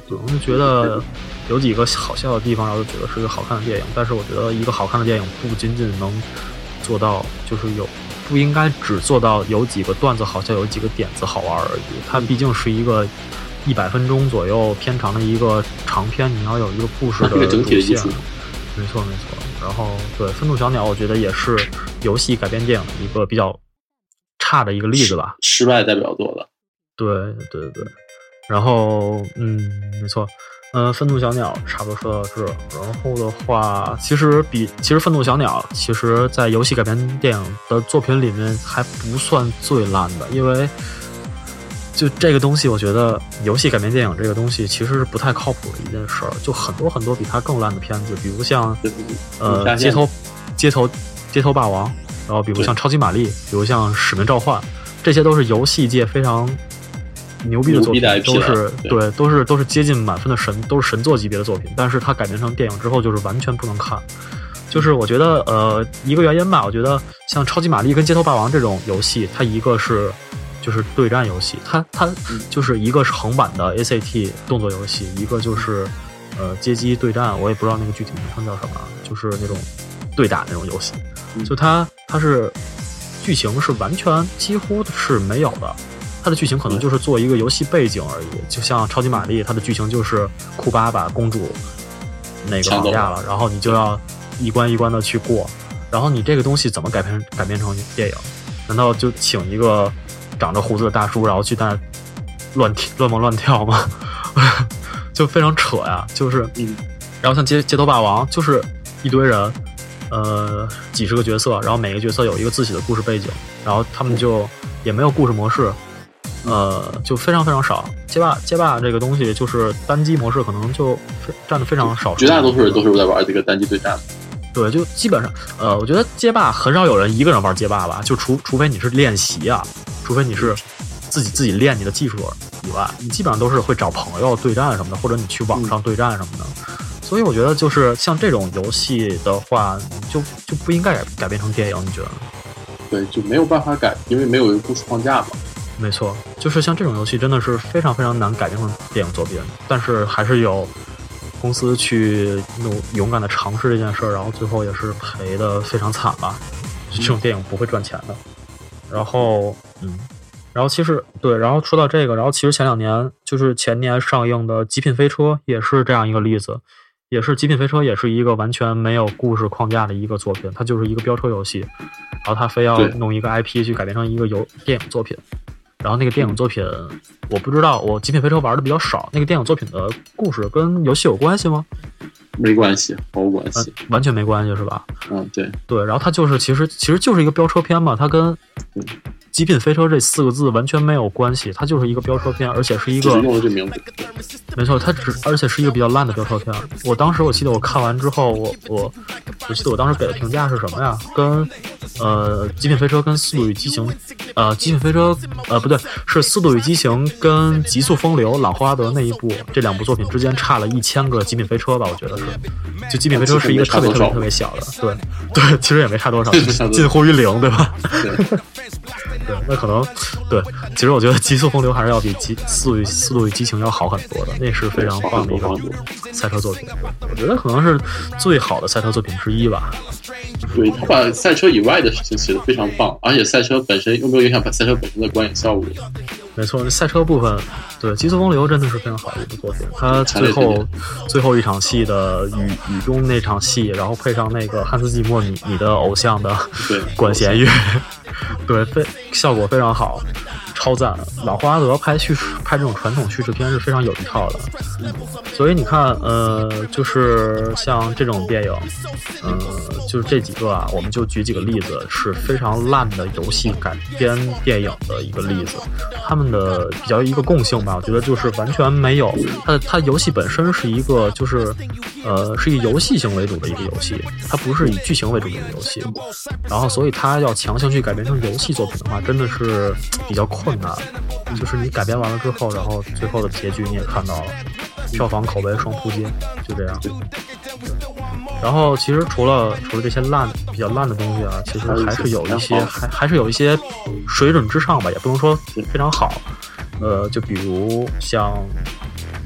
总是觉得有几个好笑的地方，然后就觉得是一个好看的电影。但是我觉得一个好看的电影不仅仅能做到就是有。不应该只做到有几个段子好笑，有几个点子好玩而已。它毕竟是一个一百分钟左右偏长的一个长片，你要有一个故事的 *laughs* 主线。没错没错。然后对《愤怒小鸟》，我觉得也是游戏改编电影的一个比较差的一个例子吧。失败代表作了。对对对对。然后嗯，没错。嗯，愤怒小鸟差不多说到这儿，然后的话，其实比其实愤怒小鸟，其实在游戏改编电影的作品里面还不算最烂的，因为就这个东西，我觉得游戏改编电影这个东西其实是不太靠谱的一件事儿，就很多很多比它更烂的片子，比如像呃街头街头街头霸王，然后比如像超级玛丽，比如像使命召唤，这些都是游戏界非常牛逼的作品，的都是对对，都是都是接近满分的神，都是神作级别的作品。但是它改编成电影之后，就是完全不能看。就是我觉得，呃，一个原因吧，我觉得像超级玛丽跟街头霸王这种游戏，它一个是就是对战游戏，它它就是一个是横版的 ACT 动作游戏，一个就是呃街机对战，我也不知道那个具体名称叫什么，就是那种对打那种游戏。嗯就它它是剧情是完全几乎是没有的，它的剧情可能就是做一个游戏背景而已。就像超级玛丽，它的剧情就是库巴把公主那个绑架了，然后你就要一关一关的去过。然后你这个东西怎么改编改编成电影？难道就请一个长着胡子的大叔，然后去在那乱跳乱蹦乱跳吗？*laughs* 就非常扯呀！就是，嗯，然后像街街头霸王，就是一堆人，呃，几十个角色，然后每个角色有一个自己的故事背景，然后他们就也没有故事模式，呃，就非常非常少。街霸街霸这个东西就是单机模式，可能就非占的非常少，绝大多数人都是在玩这个单机对战。对，就基本上，呃，我觉得街霸很少有人一个人玩街霸吧，就除除非你是练习啊，除非你是自己自己练你的技术以外，你基本上都是会找朋友对战什么的，或者你去网上对战什么的。所以我觉得就是像这种游戏的话，就就不应该改改编成电影，你觉得？对，就没有办法改，因为没有一个故事框架嘛。没错，就是像这种游戏真的是非常非常难改编成电影作品，但是还是有公司去努勇敢的尝试这件事儿，然后最后也是赔的非常惨吧。这种电影不会赚钱的。然后，嗯，然后其实对，然后说到这个，然后其实前两年就是前年上映的《极品飞车》也是这样一个例子，也是《极品飞车》也是一个完全没有故事框架的一个作品，它就是一个飙车游戏，然后他非要弄一个 IP 去改编成一个游电影作品。然后那个电影作品，我不知道，我《极品飞车》玩的比较少。那个电影作品的故事跟游戏有关系吗？没关系，毫无关完系。完全没关系是吧？嗯，对，对，然后它就是其实其实就是一个飙车片嘛，它跟嗯“极品飞车”这四个字完全没有关系，它就是一个飙车片，而且是一个用了这名字。没错，它只而且是一个比较烂的飙车片。我当时我记得我看完之后，我我我记得我当时给的评价是什么呀？跟呃《极品飞车》跟《速度与激情》呃《极品飞车》呃不对，是《速度与激情》跟《极速风流》朗霍华德那一部这两部作品之间差了一千个《极品飞车》吧？我觉得是，就《极品飞车》是一个特别特别特别小的，对对，其实也没差多少，*laughs* 没差多少近乎于零，对吧？对，*laughs* 对，那可能对，其实我觉得《极速风流》还是要比《极速与速度与激情》要好很多的，那是非常棒的一个赛车作品。我觉得可能是最好的赛车作品之一吧。对他把赛车以外的事情写得非常棒，而且赛车本身又没有影响赛车本身的观影效果。没错，赛车部分，对《极速风流》真的是非常好的一部作品。它最后最后一场戏的雨雨中那场戏，然后配上那个汉斯季默你你的偶像的管弦乐，*laughs* 对，非效果非常好，超赞。老霍华德拍叙事拍这种传统叙事片是非常有一套的，所以你看，呃，就是像这种电影，呃，就是这几个啊，我们就举几个例子，是非常烂的游戏改编电影的一个例子。他们的比较一个共性吧，我觉得就是完全没有它它游戏本身是一个就是呃是以游戏性为主的一个游戏，它不是以剧情为主的一个游戏。然后所以它要强行去改编成游戏作品的话，真的是比较困难。就是你改编完了之后，然后最后的结局你也看到了，票房口碑双扑街，就这样。然后其实除了除了这些烂比较烂的东西啊，其实还是有一些还还是有一些水准之上吧，也不能说非常好。呃，就比如像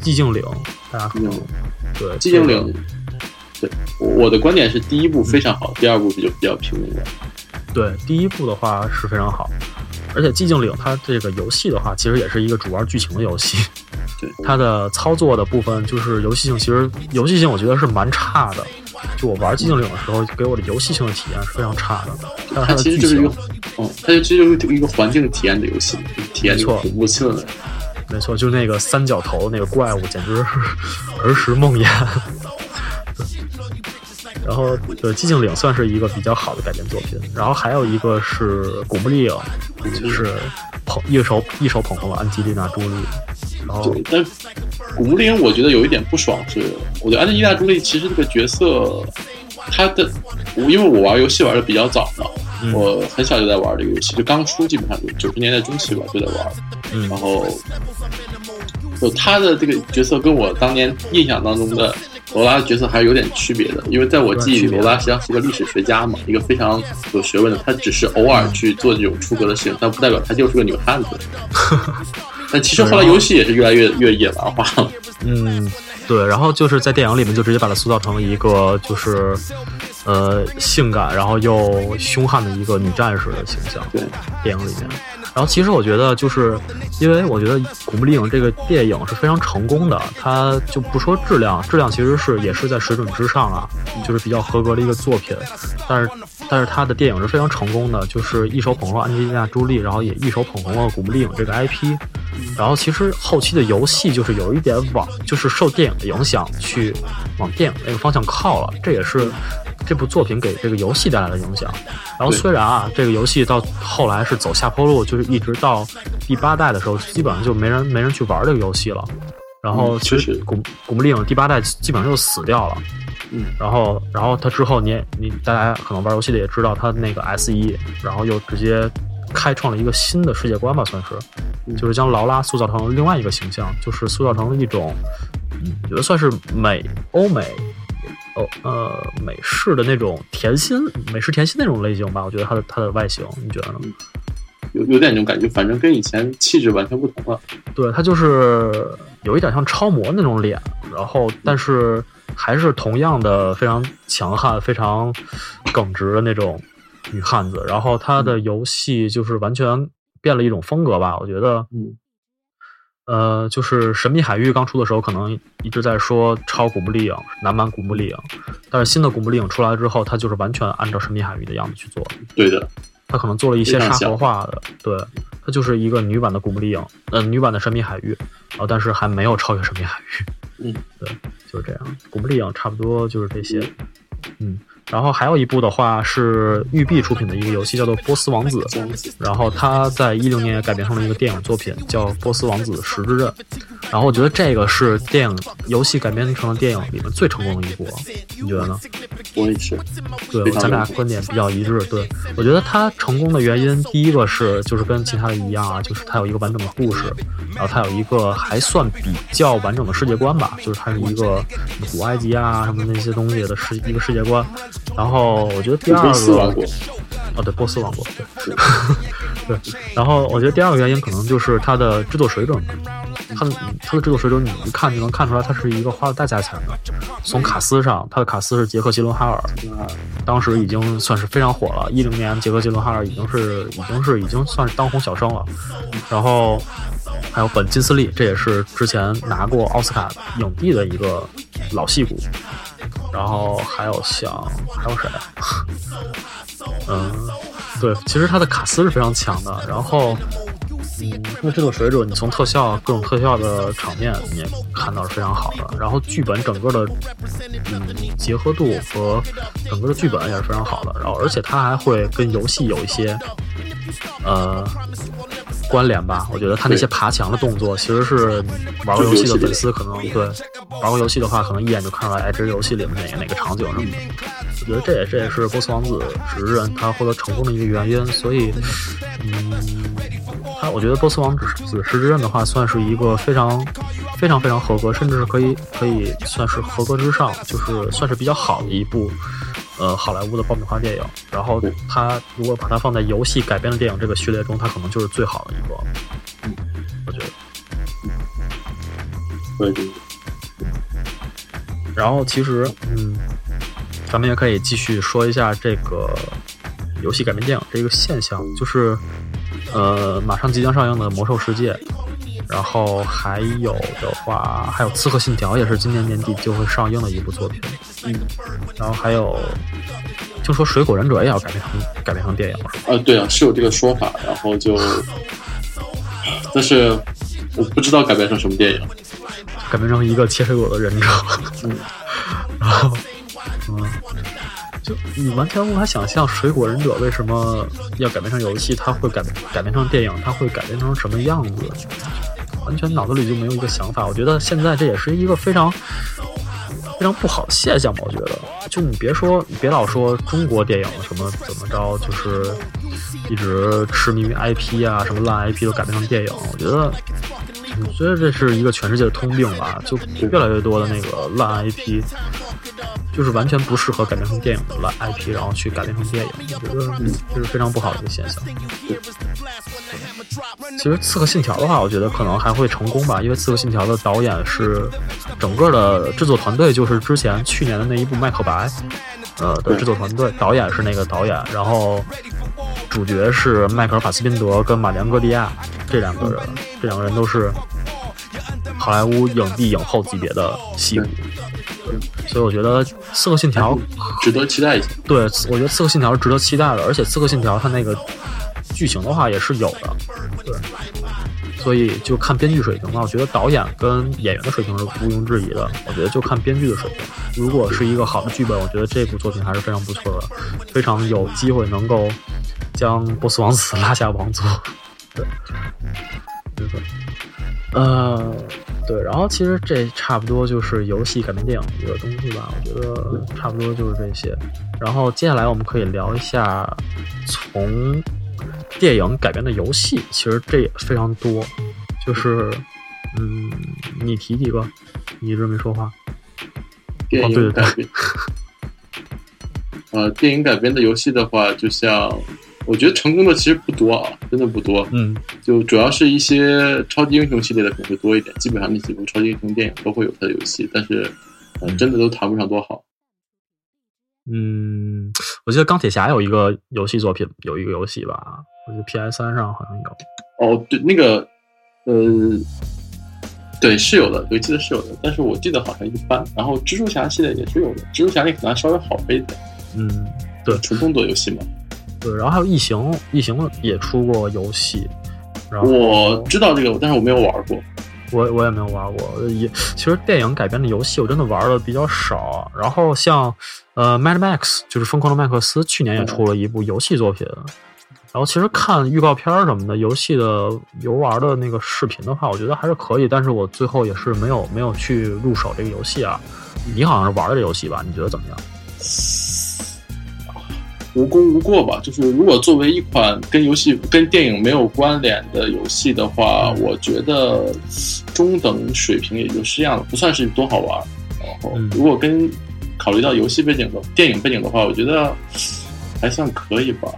寂静岭，大家可能对寂静岭，对我的观点是第一部非常好，第二部就比较平庸了。对，第一部的话是非常好，而且寂静岭它这个游戏的话，其实也是一个主玩剧情的游戏。*laughs* 对，它的操作的部分就是游戏性，其实游戏性我觉得是蛮差的。就我玩寂静岭的时候，给我的游戏性的体验是非常差的。它的其实就是一个，嗯，它就其实就是一个环境体验的游戏，体验错恐怖气氛。没错，就那个三角头那个怪物，简直是 *laughs* 儿时梦魇。然后，对《寂静岭》算是一个比较好的改编作品。然后还有一个是《古墓丽影》，就是捧一手一手捧红了安吉丽娜·朱莉。然后，对，但《古墓丽影》我觉得有一点不爽是，我觉得安吉丽娜·朱莉其实这个角色，她的，因为我玩游戏玩的比较早嘛，嗯我很小就在玩这个游戏，就刚出，基本上就九十年代中期吧就在玩。嗯然后，就她的这个角色跟我当年印象当中的罗拉的角色还是有点区别的，因为在我记忆里，罗拉实际上是个历史学家嘛，一个非常有学问的，她只是偶尔去做这种出格的事情，但不代表她就是个女汉子。*laughs* 但其实后来游戏也是越来越越野蛮化了。*laughs* 嗯，对，然后就是在电影里面就直接把她塑造成一个就是呃性感然后又凶悍的一个女战士的形象。对，电影里面。然后其实我觉得，就是因为我觉得《古墓丽影》这个电影是非常成功的，它就不说质量，质量其实是也是在水准之上啊，就是比较合格的一个作品。但是，但是它的电影是非常成功的，就是一手捧红了安吉丽娜·朱莉，然后也一手捧红了《古墓丽影》这个 IP。然后其实后期的游戏就是有一点往，就是受电影的影响去往电影那个方向靠了，这也是这部作品给这个游戏带来的影响。然后虽然啊，这个游戏到后来是走下坡路，就是一直到第八代的时候，基本上就没人没人去玩这个游戏了。然后嗯其实是古古墓丽影第八代基本上就死掉了。嗯，然后然后它之后你也你大家可能玩游戏的也知道，它那个 S 一，然后又直接开创了一个新的世界观吧，算是，嗯就是将劳拉塑造成另外一个形象，就是塑造成了一种，觉得算是美欧美。哦，呃，美式的那种甜心，美式甜心那种类型吧，我觉得它的它的外形，你觉得呢？有有点那种感觉，反正跟以前气质完全不同了。对，它就是有一点像超模那种脸，然后但是还是同样的非常强悍、非常耿直的那种女汉子。然后她的游戏就是完全变了一种风格吧，我觉得，嗯，呃，就是《神秘海域》刚出的时候，可能一直在说超《古墓丽影》、男版《古墓丽影》，但是新的《古墓丽影》出来之后，它就是完全按照《神秘海域》的样子去做。对的，它可能做了一些沙盒化的，对，它就是一个女版的《古墓丽影》，呃，女版的《神秘海域》，然后但是还没有超越《神秘海域》。嗯，对，就是这样。古墓丽影差不多就是这些，嗯。然后还有一部的话是育碧出品的一个游戏，叫做《波斯王子》。然后它在一零年也改编成了一个电影作品，叫《波斯王子：十之刃》。然后我觉得这个是电影游戏改编成了电影里面最成功的一部，你觉得呢？我也是。对，咱俩观点比较一致。对，我觉得它成功的原因，第一个是就是跟其他的一样啊，就是它有一个完整的故事，然后它有一个还算比较完整的世界观吧，就是它是一个古埃及啊什么那些东西的世一个世界观。然后我觉得第二个，哦对，波斯王国，对，*laughs* 对。然后我觉得第二个原因可能就是它的制作水准，它的它的制作水准，你一看就能看出来，它是一个花了大价钱的。从卡斯上，它的卡斯是杰克·吉伦哈尔，当时已经算是非常火了。一零年，杰克·吉伦哈尔已经是已经是已经算是当红小生了。然后还有本·金斯利，这也是之前拿过奥斯卡影帝的一个老戏骨。然后还有像还有谁？*laughs* 嗯，对，其实他的卡斯是非常强的。然后，嗯，那制作水准，你从特效各种特效的场面，你也看到是非常好的。然后剧本整个的，嗯，结合度和整个的剧本也是非常好的。然后，而且它还会跟游戏有一些，呃。关联吧，我觉得它那些爬墙的动作，其实是玩过游戏的粉丝可能对玩过游戏的话，可能一眼就看出来，哎，这是游戏里面哪个哪个场景什么的。我觉得这也这也是波斯王子十人他获得成功的一个原因。所以，嗯，他我觉得波斯王子时之刃的话，算是一个非常非常非常合格，甚至是可以可以算是合格之上，就是算是比较好的一部。呃，好莱坞的爆米花电影，然后它如果把它放在游戏改编的电影这个序列中，它可能就是最好的一个。嗯，我觉得。对。然后其实，嗯，咱们也可以继续说一下这个游戏改编电影这个现象，就是呃，马上即将上映的《魔兽世界》。然后还有的话，还有《刺客信条》也是今年年底就会上映的一部作品。嗯，然后还有听说《水果忍者》也要改编成改编成电影，是吧？啊，对啊，是有这个说法。然后就，但是我不知道改编成什么电影，改编成一个切水果的忍者。嗯，*laughs* 然后，嗯，就你完全无法想象《水果忍者》为什么要改编成游戏，它会改改编成电影，它会改编成什么样子？完全脑子里就没有一个想法，我觉得现在这也是一个非常非常不好的现象吧。我觉得，就你别说，你别老说中国电影什么怎么着，就是一直痴迷于 IP 啊，什么烂 IP 都改编成电影。我觉得，我觉得这是一个全世界的通病吧。就越来越多的那个烂 IP。就是完全不适合改编成电影的 IP，然后去改编成电影，我觉得这是非常不好的一个现象。其实《刺客信条》的话，我觉得可能还会成功吧，因为《刺客信条》的导演是整个的制作团队，就是之前去年的那一部《麦克白》呃的制作团队，导演是那个导演，然后主角是迈克尔·法斯宾德跟马良·戈利亚这两个人，这两个人都是好莱坞影帝影后级别的戏骨。所以我觉得《刺客信条》值得期待一下。对，我觉得《刺客信条》是值得期待的，而且《刺客信条》它那个剧情的话也是有的。对，所以就看编剧水平吧。我觉得导演跟演员的水平是毋庸置疑的。我觉得就看编剧的水平。如果是一个好的剧本，我觉得这部作品还是非常不错的，非常有机会能够将波斯王子拉下王座。对，没错。呃。对，然后其实这差不多就是游戏改编电影一个东西吧，我觉得差不多就是这些。然后接下来我们可以聊一下从电影改编的游戏，其实这也非常多。就是，嗯，你提几个？你一直没说话。电影改编。*laughs* 呃，电影改编的游戏的话，就像。我觉得成功的其实不多啊，真的不多。嗯，就主要是一些超级英雄系列的可能会多一点，基本上那几部超级英雄电影都会有它的游戏，但是，嗯，真的都谈不上多好。嗯，我记得钢铁侠有一个游戏作品，有一个游戏吧，我觉得 P S 三上好像有。哦，对，那个，呃，对，是有的，我记得是有的，但是我记得好像一般。然后蜘蛛侠系列也是有的，蜘蛛侠那可能稍微好一点。嗯，对，纯动作游戏嘛。对，然后还有异形，异形也出过游戏。然后我知道这个，但是我没有玩过。我我也没有玩过，也其实电影改编的游戏我真的玩的比较少。然后像呃《Mad Max》就是《疯狂的麦克斯》，去年也出了一部游戏作品。然后其实看预告片什么的，游戏的游玩的那个视频的话，我觉得还是可以。但是我最后也是没有没有去入手这个游戏啊。你好像是玩的这游戏吧？你觉得怎么样？无功无过吧。就是如果作为一款跟游戏、跟电影没有关联的游戏的话，我觉得中等水平也就是这样了，不算是多好玩。然后如果跟考虑到游戏背景的电影背景的话，我觉得还算可以吧。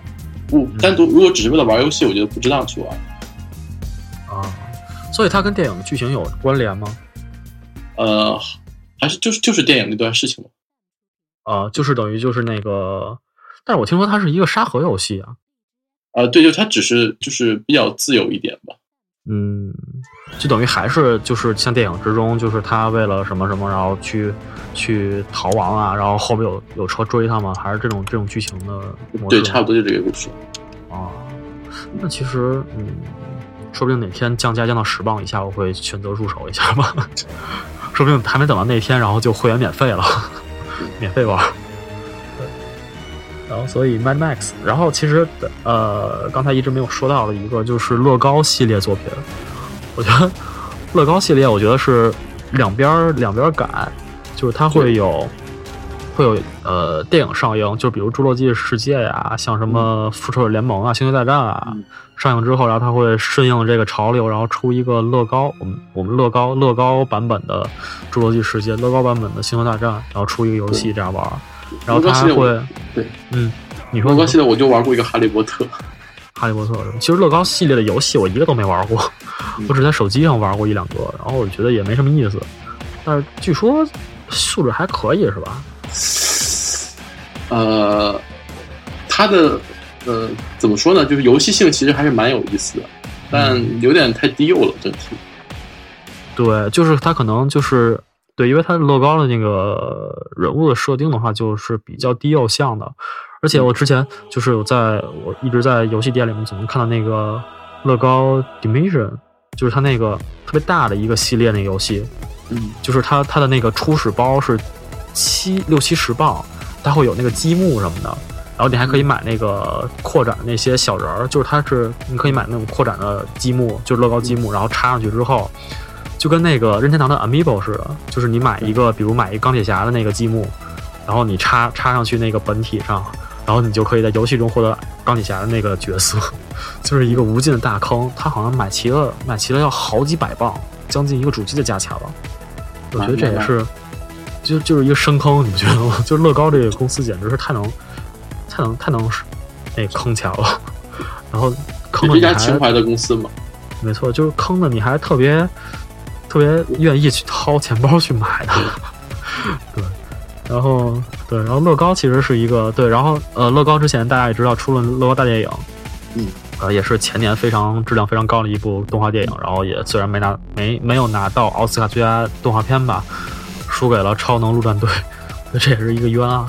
不单独，如果只是为了玩游戏，我觉得不值当去玩。啊，所以它跟电影的剧情有关联吗？呃，还是就是就是电影那段事情吗？啊，就是等于就是那个，但是我听说它是一个沙盒游戏啊。啊，对，就它只是就是比较自由一点吧。嗯，就等于还是就是像电影之中，就是他为了什么什么，然后去去逃亡啊，然后后面有有车追他吗？还是这种这种剧情的？对，差不多就这个故事。啊，那其实嗯，说不定哪天降价降到十磅以下，我会选择入手一下吧。*laughs* 说不定还没等到那天，然后就会员免费了，*laughs* 免费玩。然后，所以 Mad Max，然后其实，呃，刚才一直没有说到的一个就是乐高系列作品。我觉得乐高系列，我觉得是两边两边赶，就是它会有会有呃电影上映，就比如《侏罗纪世界》呀，像什么《复仇者联盟》啊，《星球大战》啊，上映之后，然后它会顺应这个潮流，然后出一个乐高，我们我们乐高乐高版本的《侏罗纪世界》，乐高版本的《星球大战》，然后出一个游戏这样玩。然后他还会，对，嗯，你说乐高系列我就玩过一个哈利波特，哈利波特是吧？其实乐高系列的游戏我一个都没玩过，我只在手机上玩过一两个，然后我觉得也没什么意思。但是据说素质还可以，是吧？呃，它的呃怎么说呢？就是游戏性其实还是蛮有意思的，但有点太低幼了整体。对，就是它可能就是。对，因为它乐高的那个人物的设定的话，就是比较低幼向的，而且我之前就是有在我一直在游戏店里面总能看到那个乐高 Dimension，就是它那个特别大的一个系列那个游戏，嗯，就是它它的那个初始包是七六七十磅，它会有那个积木什么的，然后你还可以买那个扩展的那些小人儿，就是它是你可以买那种扩展的积木，就是乐高积木，然后插上去之后。就跟那个任天堂的 Amiibo 似的，就是你买一个，比如买一钢铁侠的那个积木，然后你插插上去那个本体上，然后你就可以在游戏中获得钢铁侠的那个角色，*laughs* 就是一个无尽的大坑。他好像买齐了，买齐了要好几百磅，将近一个主机的价钱了。我觉得这也是，就就是一个深坑，你不觉得吗？*laughs* 就乐高这个公司简直是太能，太能太能那坑钱了。*laughs* 然后坑一家情怀的公司嘛，没错，就是坑的你还特别。特别愿意去掏钱包去买的，*laughs* 对，然后对，然后乐高其实是一个对，然后呃，乐高之前大家也知道出了乐高大电影，嗯，呃，也是前年非常质量非常高的一部动画电影，然后也虽然没拿没没有拿到奥斯卡最佳动画片吧，输给了超能陆战队，这也是一个冤案。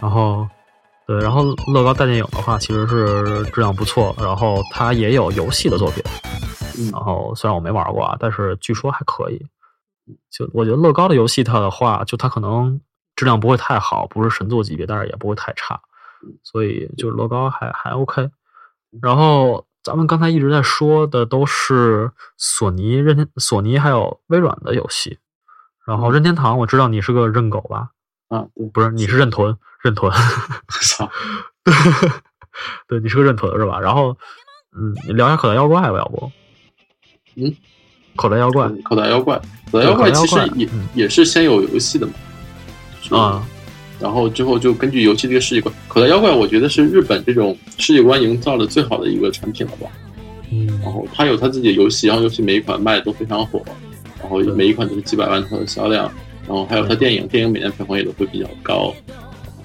然后对，然后乐高大电影的话其实是质量不错，然后它也有游戏的作品。然后虽然我没玩过啊，但是据说还可以。就我觉得乐高的游戏，它的话，就它可能质量不会太好，不是神作级别，但是也不会太差。所以就乐高还还 OK。然后咱们刚才一直在说的都是索尼、任天、索尼还有微软的游戏。然后任天堂，我知道你是个认狗吧？啊，不是，你是认屯，认屯。操！*laughs* 对，你是个认屯是吧？然后，嗯，你聊一下口袋妖怪吧，要不？嗯，口袋妖怪，口袋妖怪，口袋妖怪其实也也是先有游戏的嘛，啊，然后之后就根据游戏这个世界观，口袋妖怪我觉得是日本这种世界观营造的最好的一个产品了吧，嗯，然后它有它自己的游戏，然后游戏每一款卖的都非常火，然后每一款都是几百万套的销量，然后还有它电影，电影每年票房也都会比较高，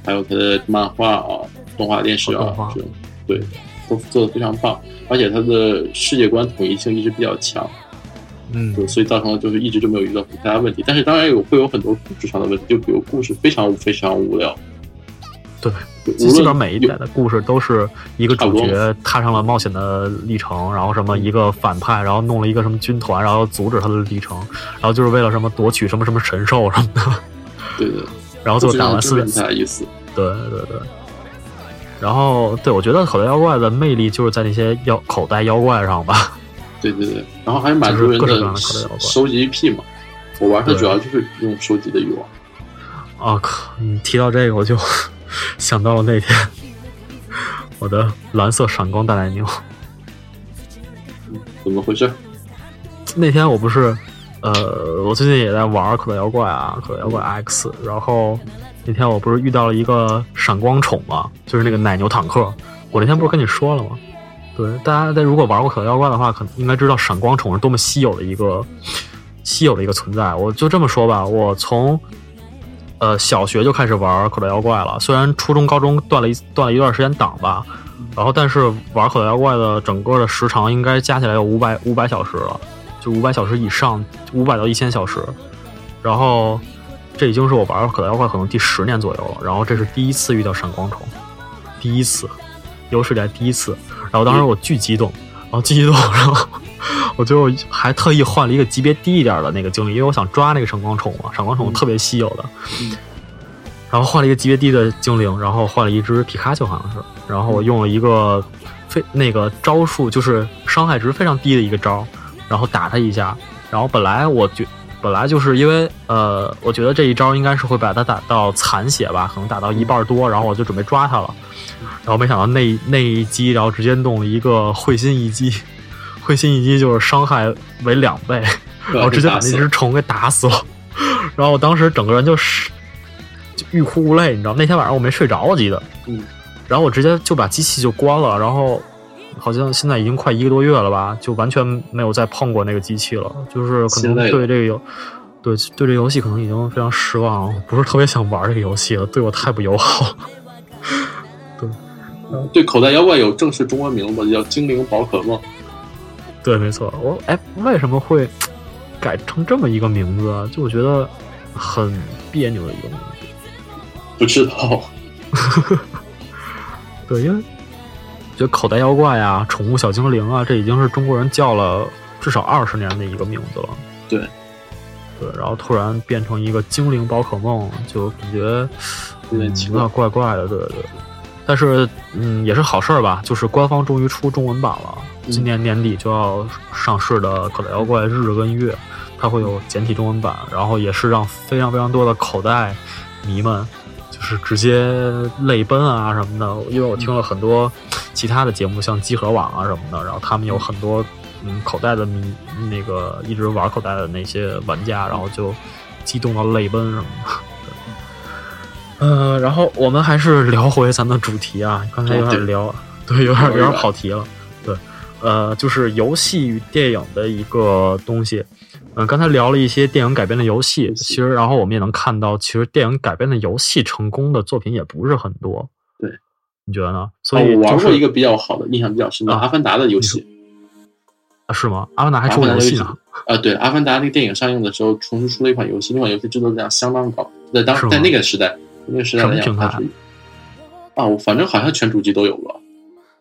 还有它的漫画啊、动画电视啊这种，对。都做的非常棒，而且它的世界观统一性一直比较强，嗯，所以造成了就是一直就没有遇到太大问题。但是当然有会有很多故事上的问题，就比如故事非常非常无聊，对，基基本上每一点的故事都是一个主角踏上了冒险的历程，然后什么一个反派，然后弄了一个什么军团，然后阻止他的历程，然后就是为了什么夺取什么什么神兽什么的。对对。然后最后打完四，太意思。对对对。然后对我觉得口袋妖怪的魅力就是在那些妖口袋妖怪上吧。对对对。然后还有满足人的收集癖嘛。我玩的主要就是用收集的欲望。啊靠！你提到这个，我就想到了那天我的蓝色闪光大奶牛。怎么回事？那天我不是，呃，我最近也在玩口袋妖怪啊，口袋妖怪 X。然后那天我不是遇到了一个闪光宠嘛，就是那个奶牛坦克。我那天不是跟你说了吗？对，大家在如果玩过口袋妖怪的话，可能应该知道闪光宠是多么稀有的一个稀有的一个存在。我就这么说吧，我从。呃，小学就开始玩口袋妖怪了，虽然初中、高中断了一断了一段时间档吧，然后但是玩口袋妖怪的整个的时长应该加起来有五百五百小时了，就五百小时以上，五百到一千小时。然后这已经是我玩口袋妖怪可能第十年左右了，然后这是第一次遇到闪光虫，第一次，有史以来第一次。然后当时我巨激动，然后巨激动，然后。我就还特意换了一个级别低一点的那个精灵，因为我想抓那个闪光虫嘛，闪光虫特别稀有的。然后换了一个级别低的精灵，然后换了一只皮卡丘，好像是。然后我用了一个非那个招数，就是伤害值非常低的一个招，然后打他一下。然后本来我觉本来就是因为呃，我觉得这一招应该是会把他打到残血吧，可能打到一半多，然后我就准备抓他了。然后没想到那那一击，然后直接弄了一个会心一击。*laughs* 会心一击就是伤害为两倍，*laughs* 然后直接把那只虫给打死了。然后我当时整个人就是就欲哭无泪，你知道？那天晚上我没睡着，我记得。嗯。然后我直接就把机器就关了，然后好像现在已经快一个多月了吧，就完全没有再碰过那个机器了。就是可能对这个游，对对这游戏可能已经非常失望了，不是特别想玩这个游戏了，对我太不友好。*laughs* 对。对，口袋妖怪有正式中文名字，叫精灵宝可梦。对，没错，我哎，为什么会改成这么一个名字？就我觉得很别扭的一个名字。不知道。*laughs* 对，因为觉得口袋妖怪啊、宠物小精灵啊，这已经是中国人叫了至少二十年的一个名字了。对。对，然后突然变成一个精灵宝可梦，就感觉有点奇怪，怪怪的。对对。但是，嗯，也是好事儿吧，就是官方终于出中文版了。今年年底就要上市的《口袋妖怪日跟月》，它会有简体中文版，然后也是让非常非常多的口袋迷们就是直接泪奔啊什么的。因为我听了很多其他的节目，像集合网啊什么的，然后他们有很多嗯口袋的迷，那个一直玩口袋的那些玩家，然后就激动到泪奔什么的。嗯，*laughs* 然后我们还是聊回咱的主题啊，刚才有点聊，对，有点有点跑题了。对呃，就是游戏与电影的一个东西。嗯，刚才聊了一些电影改编的游戏，其实然后我们也能看到，其实电影改编的游戏成功的作品也不是很多。对，你觉得呢？所以我玩过一个比较好的、印象比较深的《阿凡达》的游戏。啊，是吗？阿凡达还出游戏呢？啊，对，《阿凡达》那个电影上映的时候，重新出了一款游戏，那款游戏制作质量相当高，在当在那个时代，那个时代来讲，它是啊，我反正好像全主机都有了。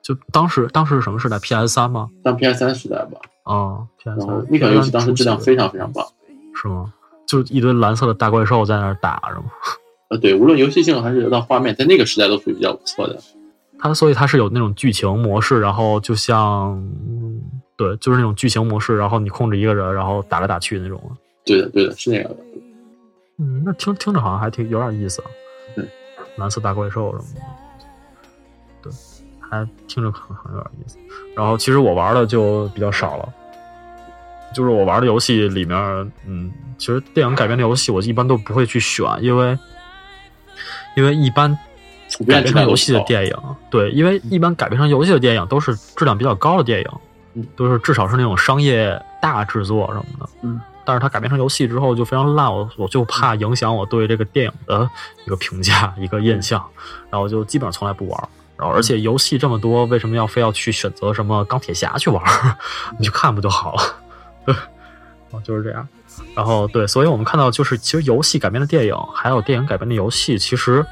就当时，当时是什么时代？P S 三吗？当 P S 三时代吧。哦，P S 三。那款游戏当时质量非常非常棒。是吗？就一堆蓝色的大怪兽在那儿打，是吗？*laughs* 呃，对，无论游戏性还是到画面，在那个时代都属于比较不错的。它所以它是有那种剧情模式，然后就像，对，就是那种剧情模式，然后你控制一个人，然后打来打去那种。对的，对的，是那样的。嗯，那听听着好像还挺有点意思。对，蓝色大怪兽什么的。对。还听着很很有点意思，然后其实我玩的就比较少了，就是我玩的游戏里面，嗯，其实电影改编的游戏我一般都不会去选，因为因为一般改编成游戏的电影，对，因为一般改编成游戏的电影都是质量比较高的电影，都是至少是那种商业大制作什么的，嗯，但是它改编成游戏之后就非常烂，我我就怕影响我对这个电影的一个评价一个印象，然后就基本上从来不玩。然后，而且游戏这么多，为什么要非要去选择什么钢铁侠去玩？*laughs* 你去看不就好了？对，哦，就是这样。然后，对，所以我们看到，就是其实游戏改编的电影，还有电影改编的游戏，其实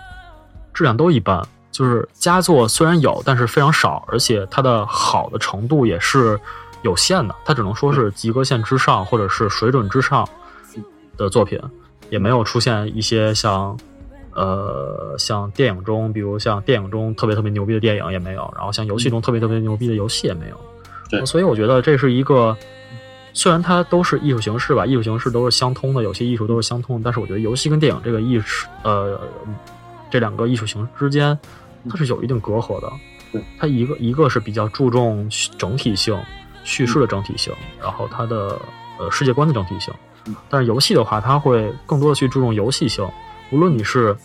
质量都一般。就是佳作虽然有，但是非常少，而且它的好的程度也是有限的，它只能说是及格线之上或者是水准之上的作品，也没有出现一些像。呃，像电影中，比如像电影中特别特别牛逼的电影也没有，然后像游戏中特别特别牛逼的游戏也没有。对，所以我觉得这是一个，虽然它都是艺术形式吧，艺术形式都是相通的，有些艺术都是相通的，但是我觉得游戏跟电影这个艺术，呃，这两个艺术形式之间，它是有一定隔阂的。对，它一个一个是比较注重整体性、叙事的整体性，然后它的呃世界观的整体性。但是游戏的话，它会更多的去注重游戏性。无论你是，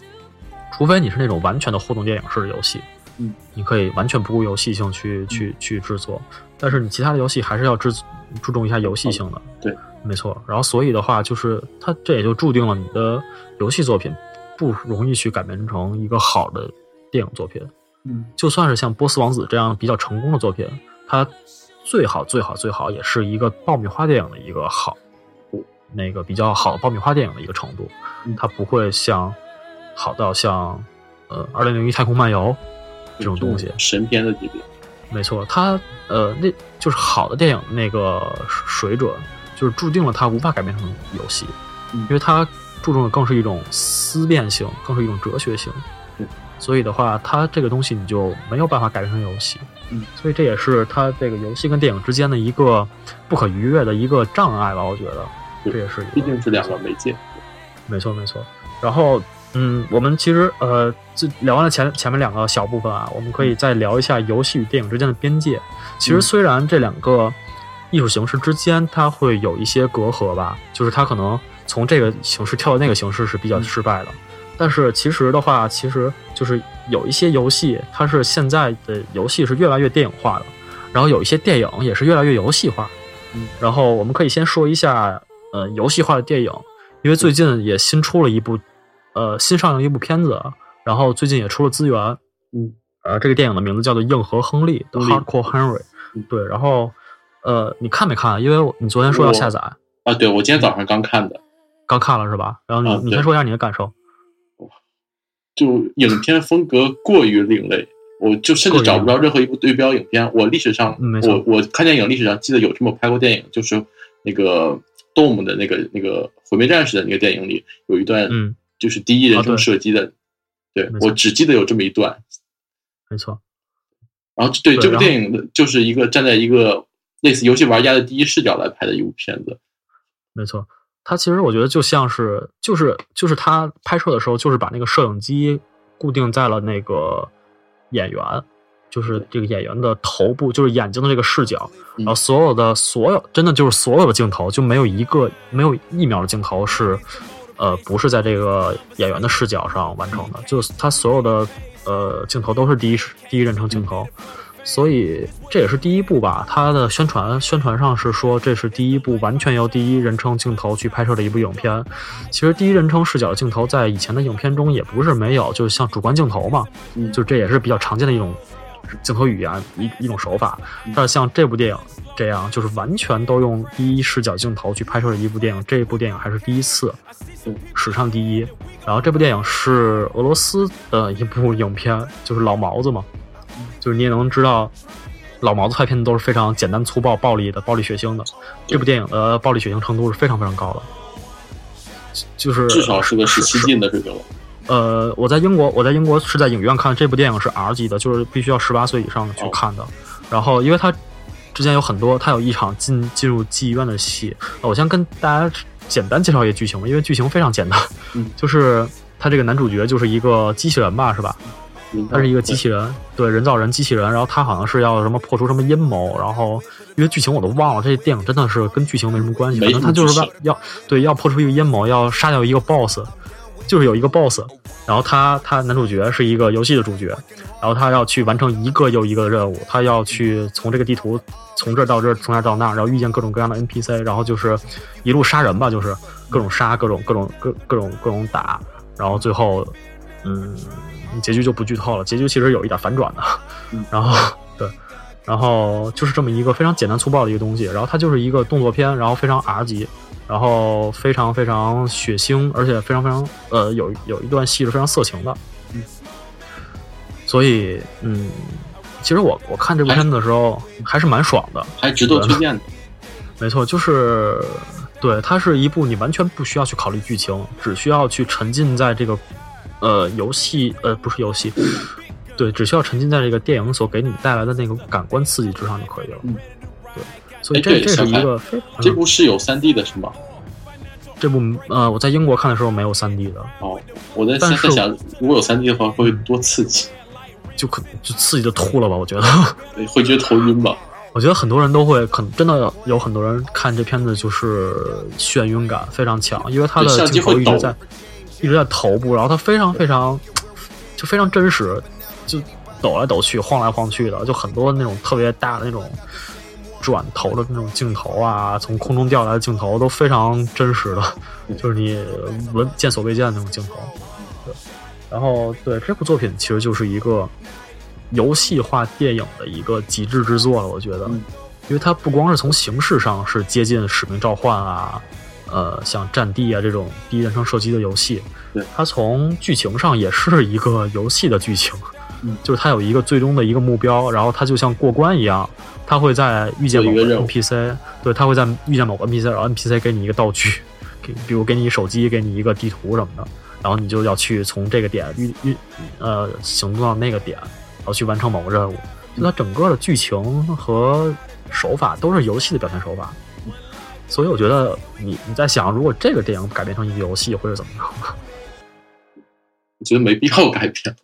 除非你是那种完全的互动电影式的游戏，嗯，你可以完全不顾游戏性去去去制作，但是你其他的游戏还是要制注重一下游戏性的，对，没错。然后所以的话，就是它这也就注定了你的游戏作品不容易去改编成一个好的电影作品，嗯，就算是像《波斯王子》这样比较成功的作品，它最好最好最好也是一个爆米花电影的一个好。那个比较好的爆米花电影的一个程度，它不会像好到像呃《二零零一太空漫游》这种东西神片的级别。没错，它呃那就是好的电影那个水准，就是注定了它无法改变成游戏，因为它注重的更是一种思辨性，更是一种哲学性。所以的话，它这个东西你就没有办法改变成游戏。嗯，所以这也是它这个游戏跟电影之间的一个不可逾越的一个障碍吧，我觉得。这也是，毕竟是两个媒介，没错没错。然后，嗯，我们其实呃，这聊完了前前面两个小部分啊，我们可以再聊一下游戏与电影之间的边界。其实虽然这两个艺术形式之间它会有一些隔阂吧，就是它可能从这个形式跳到那个形式是比较失败的，但是其实的话，其实就是有一些游戏，它是现在的游戏是越来越电影化的，然后有一些电影也是越来越游戏化。嗯，然后我们可以先说一下。呃，游戏化的电影，因为最近也新出了一部，呃，新上映了一部片子，然后最近也出了资源，嗯，呃，这个电影的名字叫做《硬核亨利》的 Hardcore Henry，对，然后，呃，你看没看？因为你昨天说要下载啊，对我今天早上刚看的，刚看了是吧？然后你你先说一下你的感受。就影片风格过于另类，我就甚至找不到任何一部对标影片。我历史上，我我看电影历史上记得有这么拍过电影，就是那个。Dom 的那个那个毁灭战士的那个电影里有一段，嗯，就是第一人称射击的，对我只记得有这么一段，没错。然后对这部电影的就是一个站在一个类似游戏玩家的第一视角来拍的一部片子，没错。他其实我觉得就像是就是就是他拍摄的时候就是把那个摄影机固定在了那个演员。就是这个演员的头部，就是眼睛的这个视角，然后所有的所有，真的就是所有的镜头，就没有一个没有一秒的镜头是，呃，不是在这个演员的视角上完成的，就是他所有的呃镜头都是第一第一人称镜头，所以这也是第一部吧。他的宣传宣传上是说这是第一部完全由第一人称镜头去拍摄的一部影片。其实第一人称视角的镜头在以前的影片中也不是没有，就像主观镜头嘛，就这也是比较常见的一种。镜头语言一一种手法，但是像这部电影这样，就是完全都用第一视角镜头去拍摄的一部电影，这部电影还是第一次，史上第一。然后这部电影是俄罗斯的一部影片，就是老毛子嘛，就是你也能知道，老毛子拍片子都是非常简单粗暴、暴力的、暴力血腥的。这部电影的暴力血腥程度是非常非常高的，就是至少是个十七禁的水平。呃，我在英国，我在英国是在影院看这部电影是 R 级的，就是必须要十八岁以上去看的。然后，因为它之前有很多，它有一场进进入妓院的戏。我先跟大家简单介绍一个剧情吧，因为剧情非常简单，就是他这个男主角就是一个机器人吧，是吧？他是一个机器人，对人造人机器人。然后他好像是要什么破除什么阴谋，然后因为剧情我都忘了，这电影真的是跟剧情没什么关系，可能他就是要对要破除一个阴谋，要杀掉一个 BOSS。就是有一个 boss，然后他他男主角是一个游戏的主角，然后他要去完成一个又一个的任务，他要去从这个地图从这儿到这儿，从那儿到那儿，然后遇见各种各样的 NPC，然后就是一路杀人吧，就是各种杀，各种各种各各种各种打，然后最后，嗯，结局就不剧透了，结局其实有一点反转的，*laughs* 然后对，然后就是这么一个非常简单粗暴的一个东西，然后它就是一个动作片，然后非常 R 级。然后非常非常血腥，而且非常非常呃有有一段戏是非常色情的，嗯，所以嗯，其实我我看这部片子的时候还是蛮爽的，还值得推荐的。*laughs* 没错，就是对，它是一部你完全不需要去考虑剧情，只需要去沉浸在这个呃游戏呃不是游戏，对，只需要沉浸在这个电影所给你带来的那个感官刺激之上就可以了。嗯，对，所以哎这这是一个非这嗯部是有三 D 的是吗？这部呃我在英国看的时候没有三 D 的，哦，我在但是在想，如果有三 D 的话，会多刺激，就可就刺激的吐了吧，我觉得。会觉得头晕吧？*laughs* 我觉得很多人都会，可能真的有很多人看这片子就是眩晕感非常强，因为它的镜头一直在一直在头部，然后它非常非常就非常真实，就抖来抖去、晃来晃去的，就很多那种特别大的那种转头的那种镜头啊，从空中掉下来的镜头都非常真实的，就是你闻见所未见的那种镜头。对，然后对这部作品其实就是一个游戏化电影的一个极致之作了，我觉得，嗯。因为它不光是从形式上是接近《使命召唤》啊，呃，像《战地》啊这种第一人称射击的游戏对，它从剧情上也是一个游戏的剧情，嗯就是它有一个最终的一个目标，然后它就像过关一样，它会在遇见某个 NPC，对，它会在遇见某个 NPC，然后 NPC 给你一个道具，*laughs* 给比如给你手机，给你一个地图什么的，然后你就要去从这个点运运呃行动到那个点，然后去完成某个任务。就它整个的剧情和手法都是游戏的表现手法，所以我觉得你你在想，如果这个电影改编成一个游戏会是怎么样的？*laughs* 我觉得没必要改编。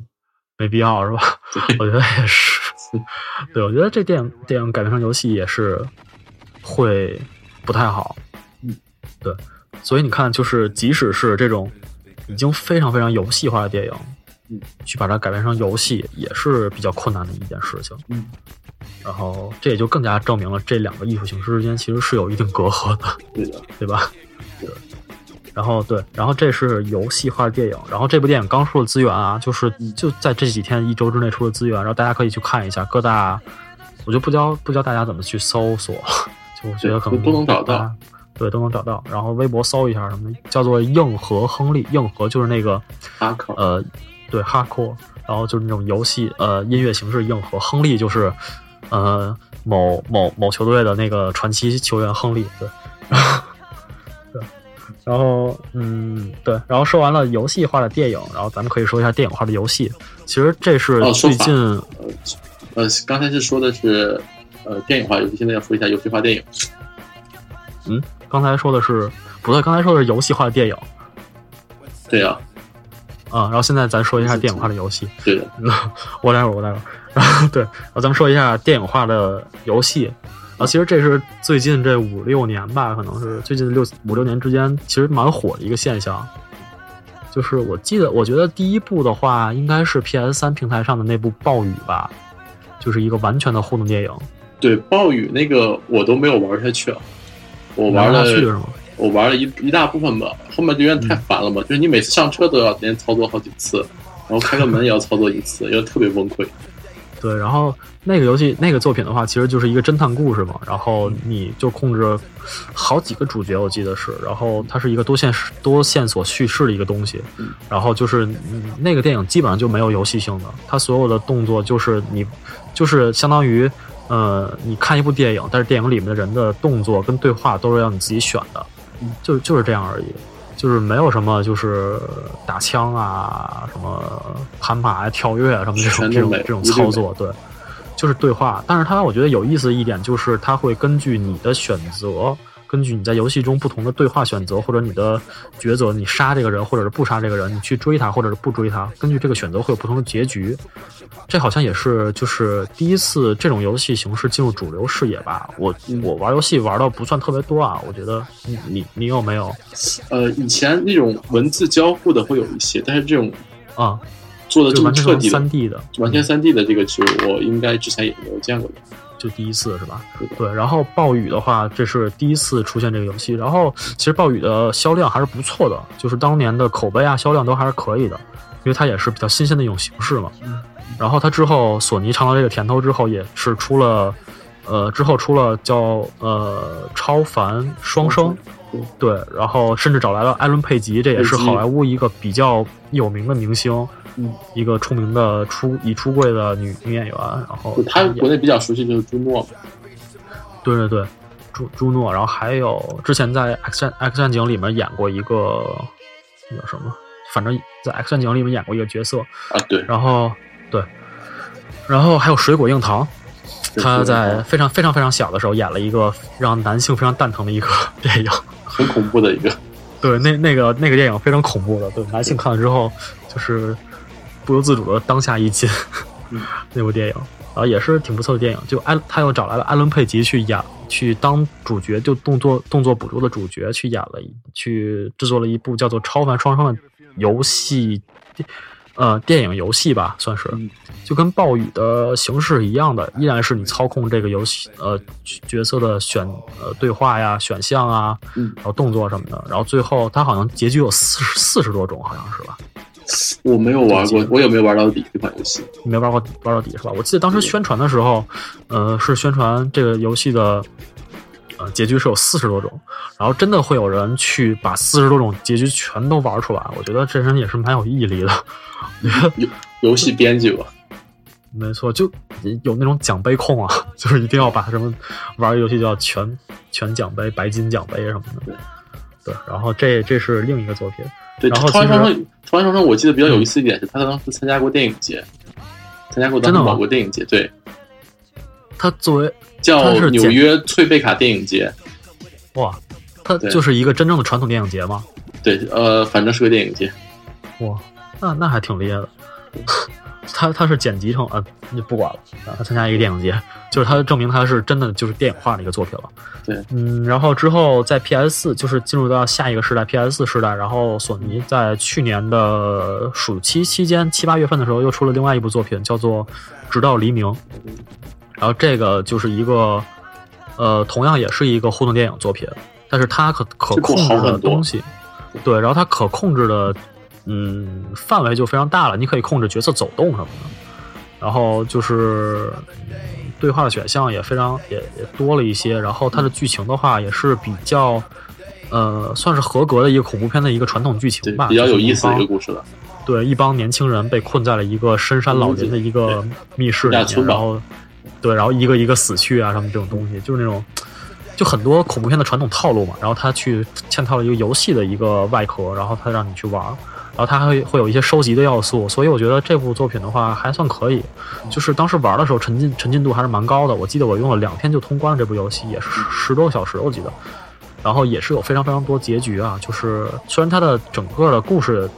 没必要是吧？*laughs* 我觉得也是。*laughs* 对，我觉得这电影电影改编成游戏也是会不太好。嗯，对。所以你看，就是即使是这种已经非常非常游戏化的电影，嗯，去把它改编成游戏也是比较困难的一件事情。嗯，然后这也就更加证明了这两个艺术形式之间其实是有一定隔阂的。对的，对吧？对。然后对，然后这是游戏化的电影，然后这部电影刚出的资源啊，就是就在这几天一周之内出的资源，然后大家可以去看一下各大，我就不教不教大家怎么去搜索，就我觉得可能对都能找到，对，都能找到。然后微博搜一下什么，叫做硬核亨利，硬核就是那个哈克呃，对，hardcore，然后就是那种游戏呃音乐形式硬核，亨利就是呃某某某球队的那个传奇球员亨利，对，然后对，*laughs* 然后嗯对，然后说完了游戏化的电影，然后咱们可以说一下电影化的游戏。其实这是最近、呃，刚才是说的是呃电影化游戏，现在要说一下游戏化电影。嗯，刚才说的是不对，刚才说的是游戏化的电影对呀、啊、然后现在咱说一下电影化的游戏。对的，我待会儿，我待会儿。然 *laughs* 后对，然后咱们说一下电影化的游戏。啊，其实这是最近这五六年吧，可能是最近六五六年之间，其实蛮火的一个现象。就是我记得，我觉得第一部的话，应该是 PS 三平台上的那部《暴雨》吧，就是一个完全的互动电影。对暴雨那个我都没有玩下去啊，我玩玩了不下去是吗？我玩了一一大部分吧，后面就有点太烦了嘛，就是你每次上车都要连操作好几次，然后开个门也要操作一次，有点特别崩溃。对，然后那个游戏那个作品的话，其实就是一个侦探故事嘛，然后你就控制好几个主角，我记得是，然后它是一个多线多线索叙事的一个东西，然后就是嗯那个电影基本上就没有游戏性的，它所有的动作就是你就是相当于呃你看一部电影，但是电影里面的人的动作跟对话都是要你自己选的，就就是这样而已。就是没有什么，就是打枪啊，什么攀爬呀、跳跃啊，什么这种这种这种操作，对，就是对话。但是它我觉得有意思的一点就是，它会根据你的选择，根据你在游戏中不同的对话选择，或者你的抉择，你杀这个人或者是不杀这个人，你去追他或者是不追他，根据这个选择会有不同的结局。这好像也是就是第一次这种游戏形式进入主流视野吧。我我玩游戏玩的不算特别多啊，我觉得你你你有没有呃，以前那种文字交互的会有一些，但是这种啊？做的这么就完全彻底的三 D 的，完全三 D 的这个，其实我应该之前也没有见过的。就第一次是吧？对，然后暴雨的话，这是第一次出现这个游戏。然后其实暴雨的销量还是不错的，就是当年的口碑啊、销量都还是可以的，因为它也是比较新鲜的一种形式嘛。然后它之后索尼尝到这个甜头之后，也是出了呃，之后出了叫呃超凡双生，对，然后甚至找来了艾伦佩吉，这也是好莱坞一个比较有名的明星，嗯，一个出名的出已出柜的女女演员，然后就他国内比较熟悉就是朱诺，对对对，朱朱诺，然后还有之前在 X 战 X 战警里面演过一个那叫什么，反正在 X 战警里面演过一个角色，啊，对，然后对，然后还有水果硬糖，他在非常非常非常小的时候演了一个让男性非常蛋疼的一个 *laughs* 电影，很恐怖的一个，*laughs* 对，那那个那个电影非常恐怖的，对男性看了之后就是不由自主的当下一惊，*laughs* 那部电影。啊，也是挺不错的电影。就艾，他又找来了艾伦佩吉去演，去当主角，就动作动作捕捉的主角去演了一，去制作了一部叫做《超凡双生》的游戏，呃，电影游戏吧，算是，就跟暴雨的形式一样的，依然是你操控这个游戏呃角色的选呃对话呀、选项啊，嗯然后动作什么的，然后最后它好像结局有四十四十多种，好像是吧？我没有玩过，我也没有玩到底这款游戏？你没玩过玩到底是吧？我记得当时宣传的时候，呃，是宣传这个游戏的呃结局是有四十多种，然后真的会有人去把四十多种结局全都玩出来，我觉得这人也是蛮有毅力的。游 *laughs* 游戏编辑吧，没错，就有那种奖杯控啊，*laughs* 就是一定要把什么玩游戏就要全全奖杯、白金奖杯什么的。对，对，然后这这是另一个作品，对，然后超凡其实双生，超凡双生，我记得比较有意思一点是，他当时参加过电影节，参加过当时某个电影节，对，他作为叫纽约翠贝卡电影节，哇，它就是一个真正的传统电影节吗。对，呃，反正是个电影节，哇，那那还挺厉害的。他他是剪辑成啊，就不管了。啊他参加一个电影节，就是他证明他是真的就是电影化的一个作品了。对，嗯，然后之后在 PS 四就是进入到下一个时代 PS 四时代，然后索尼在去年的暑期期间七八月份的时候又出了另外一部作品，叫做《直到黎明》。然后这个就是一个呃，同样也是一个互动电影作品，但是它可可控制的东西，对，然后它可控制的嗯范围就非常大了，你可以控制角色走动什么的，然后就是嗯对话的选项也非常也也多了一些，然后它的剧情的话也是比较呃算是合格的一个恐怖片的一个传统剧情吧，，比较有意思的一个故事了。对，一帮年轻人被困在了一个深山老林的一个密室里面，然后对，然后一个一个死去啊，什么这种东西，就是那种就很多恐怖片的传统套路嘛。然后他去嵌套了一个游戏的一个外壳，然后他让你去玩，然后它还会会有一些收集的要素，所以我觉得这部作品的话还算可以。就是当时玩的时候沉浸沉浸度还是蛮高的，我记得我用了两天就通关了这部游戏，也是十多个小时，我记得。然后也是有非常非常多结局啊，就是虽然它的整个的故事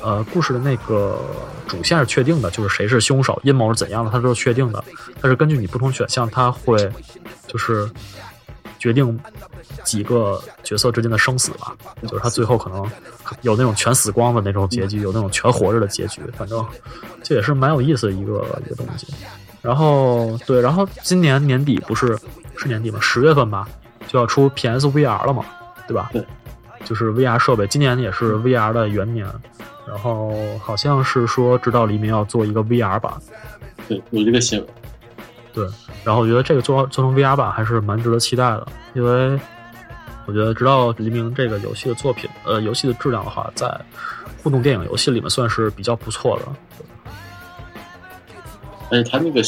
呃，故事的那个主线是确定的，就是谁是凶手，阴谋是怎样的，它都是确定的。但是根据你不同选项，它会就是决定几个角色之间的生死吧。就是他最后可能有那种全死光的那种结局，有那种全活着的结局。反正这也是蛮有意思的一个一个东西。然后对，然后今年年底不是是年底吗？十月份吧，就要出 PSVR 了嘛，对吧？对，就是 VR 设备，今年也是 VR 的元年。然后好像是说，直到黎明要做一个 VR 版，对，有这个新闻。对。然后我觉得这个做做成 VR 版还是蛮值得期待的，因为我觉得直到黎明这个游戏的作品，呃，游戏的质量的话，在互动电影游戏里面算是比较不错的。而且它那个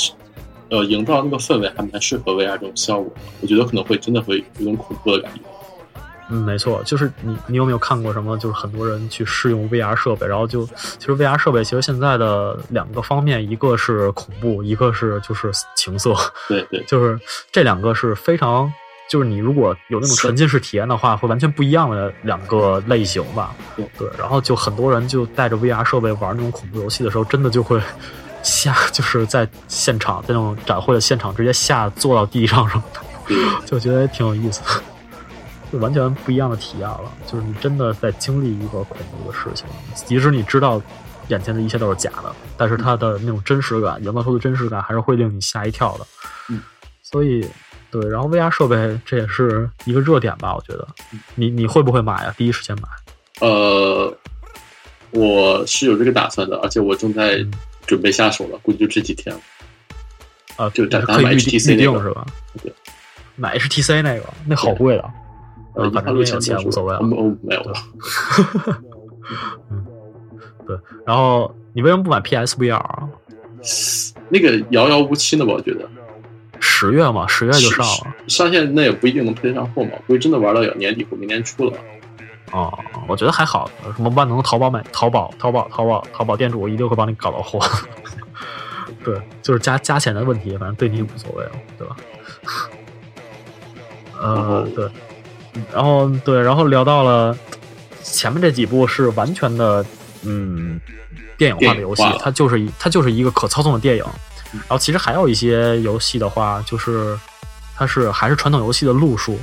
呃营造那个氛围还蛮适合 VR 这种效果的，我觉得可能会真的会有种恐怖的感觉。嗯，没错，就是你，你有没有看过什么？就是很多人去试用 VR 设备，然后就其实 VR 设备其实现在的两个方面，一个是恐怖，一个是就是情色，对对，就是这两个是非常，就是你如果有那种沉浸式体验的话，会完全不一样的两个类型吧。对对，然后就很多人就带着 VR 设备玩那种恐怖游戏的时候，真的就会吓，*laughs* 就是在现场，在那种展会的现场直接吓坐到地上什么的，就觉得挺有意思的。就完全不一样的体验了，就是你真的在经历一个恐怖的事情，即使你知道眼前的一切都是假的，但是它的那种真实感，营造出的真实感还是会令你吓一跳的。嗯，所以对，然后 VR 设备这也是一个热点吧，我觉得。你你会不会买呀？第一时间买？呃，我是有这个打算的，而且我正在嗯准备下手了，估计就这几天了。啊，就咱但是可以买预 HTC 预那个定是吧？对，买 HTC 那个，那好贵的。反正路你有钱无所谓了。哦，哦没有了。*laughs* 对，然后你为什么不买 PSVR 啊？*laughs* 那个遥遥无期呢吧？我觉得十月嘛，十月就上了。上线那也不一定能配得上货嘛，估计真的玩到年底或明年初了。哦，我觉得还好，什么万能淘宝买淘宝淘宝淘宝淘宝店主一定会帮你搞到货。*laughs* 对，就是加加钱的问题，反正对你无所谓了，对吧？呃，对，然后对，然后聊到了前面这几部是完全的，嗯，电影化的游戏它就是一它就是一个可操纵的电影。然后其实还有一些游戏的话，就是它是还是传统游戏的路数，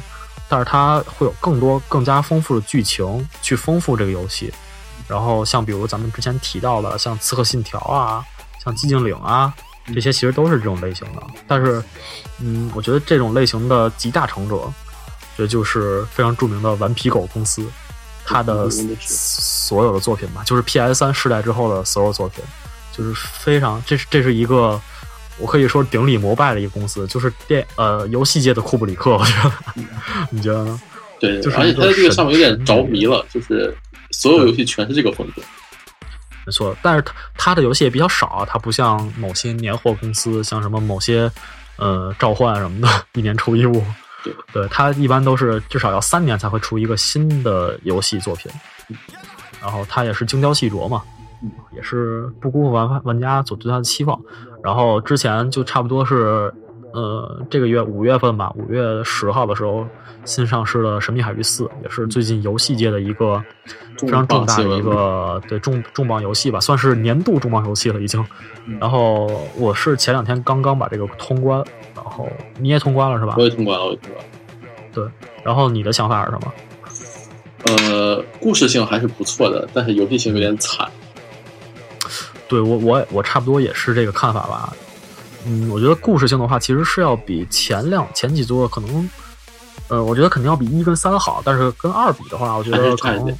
但是它会有更多更加丰富的剧情去丰富这个游戏。然后像比如咱们之前提到的，像《刺客信条》啊，像《寂静岭》啊，这些其实都是这种类型的。但是，嗯，我觉得这种类型的集大成者，这就是非常著名的顽皮狗公司，它的所有的作品吧，就是 PS 三世代之后的所有作品，就是非常，这是这是一个我可以说顶礼膜拜的一个公司，就是电呃游戏界的库布里克，我觉得，*laughs* 你觉得呢？对，就是而且它在这个上面有点着迷了，就是所有游戏全是这个风格。没错，但是它它的游戏也比较少啊，它不像某些年货公司，像什么某些呃召唤什么的，一年出一部。对，对，它一般都是至少要三年才会出一个新的游戏作品，然后它也是精雕细琢嘛，也是不辜负玩玩家所对它的期望。然后之前就差不多是呃这个月五月份吧，五月十号的时候新上市的《神秘海域四》，也是最近游戏界的一个非常重大的一个对重重磅游戏吧，算是年度重磅游戏了已经。*laughs* 然后我是前两天刚刚把这个通关，然后你也通关了是吧我？也通关了，我也通关了。对。然后你的想法是什么？呃，故事性还是不错的，但是游戏性有点惨。对我我我差不多也是这个看法吧。嗯，我觉得故事性的话，其实是要比前两前几座可能，呃，我觉得肯定要比一跟三好，但是跟二比的话，我觉得可能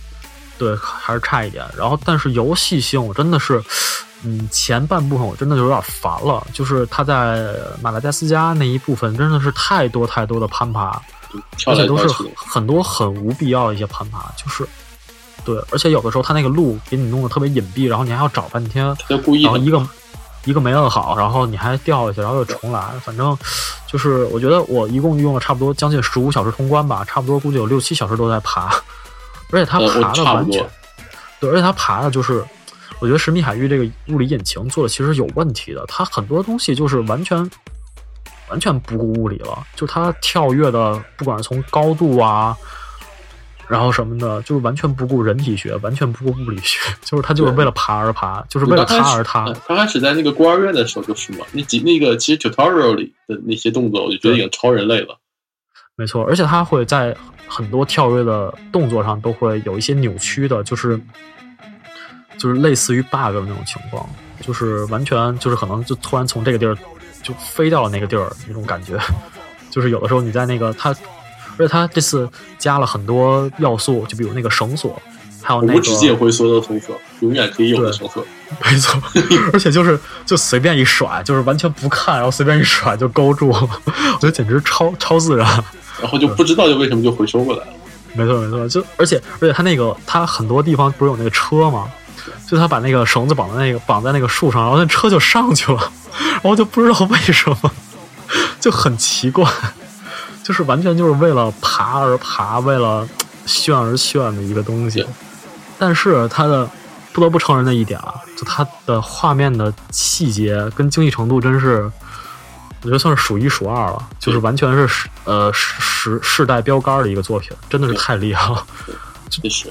对还是差一点。然后，但是游戏性我真的是，嗯，前半部分我真的就有点烦了，就是他在马达加斯加那一部分真的是太多太多的攀爬，而且都是。很多很无必要的一些攀爬，就是对，而且有的时候他那个路给你弄得特别隐蔽，然后你还要找半天，他故意然后一个一个没摁好，然后你还掉下去，然后又重来，反正就是我觉得我一共用了差不多将近十五小时通关吧，差不多估计有六七小时都在爬，而且他呃，爬的完全。对，而且它爬的就是，我觉得神秘海域这个物理引擎做的其实有问题的，它很多东西就是完全完全不顾物理了，就它跳跃的，不管是从高度啊，然后什么的，就是完全不顾人体学，完全不顾物理学，*laughs* 就是他就是为了爬而爬，就是为了刚开始它而它。呃刚开始在那个孤儿院的时候就是嘛，那几那个其实 tutorial 里的那些动作，我就觉得已经超人类了。没错，而且他会在很多跳跃的动作上都会有一些扭曲的，就是就是类似于 bug 的那种情况，就是完全就是可能就突然从这个地儿就飞到了那个地儿那种感觉，*laughs* 就是有的时候你在那个它，而且它这次加了很多要素，就比如那个绳索，还有那个无止境回缩的绳索，永远可以有的绳索。*laughs* 没错，而且就是就随便一甩，就是完全不看，然后随便一甩就勾住，*laughs* 我觉得简直超超自然。*laughs* 然后就不知道就为什么就回收过来了。没错没错，就而且而且他那个他很多地方不是有那个车吗？就他把那个绳子绑在那个绑在那个树上，然后那车就上去了，然后就不知道为什么，就很奇怪，就是完全就是为了爬而爬，为了炫而炫的一个东西。但是它的不得不承认的一点啊，就它的画面的细节跟精细程度真是。我觉得算是数一数二了，就是完全是世呃时世世代标杆的一个作品，真的是太厉害了。确实，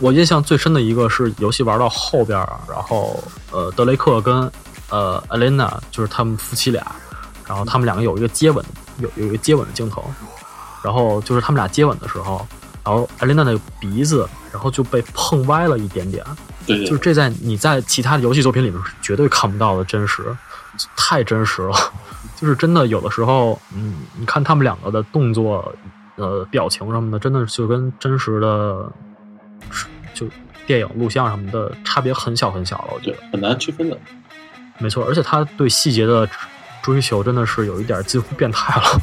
我印象最深的一个是游戏玩到后边儿，然后呃德雷克跟呃艾琳娜就是他们夫妻俩，然后他们两个有一个接吻，有有一个接吻的镜头，然后就是他们俩接吻的时候，然后艾琳娜的鼻子然后就被碰歪了一点点，对对就是这在你在其他的游戏作品里面是绝对看不到的真实，太真实了。*laughs* 就是真的有的时候，嗯，你看他们两个的动作、呃表情什么的，真的就跟真实的就电影录像什么的差别很小很小了。我觉得，很难区分的。没错，而且他对细节的追求真的是有一点近乎变态了。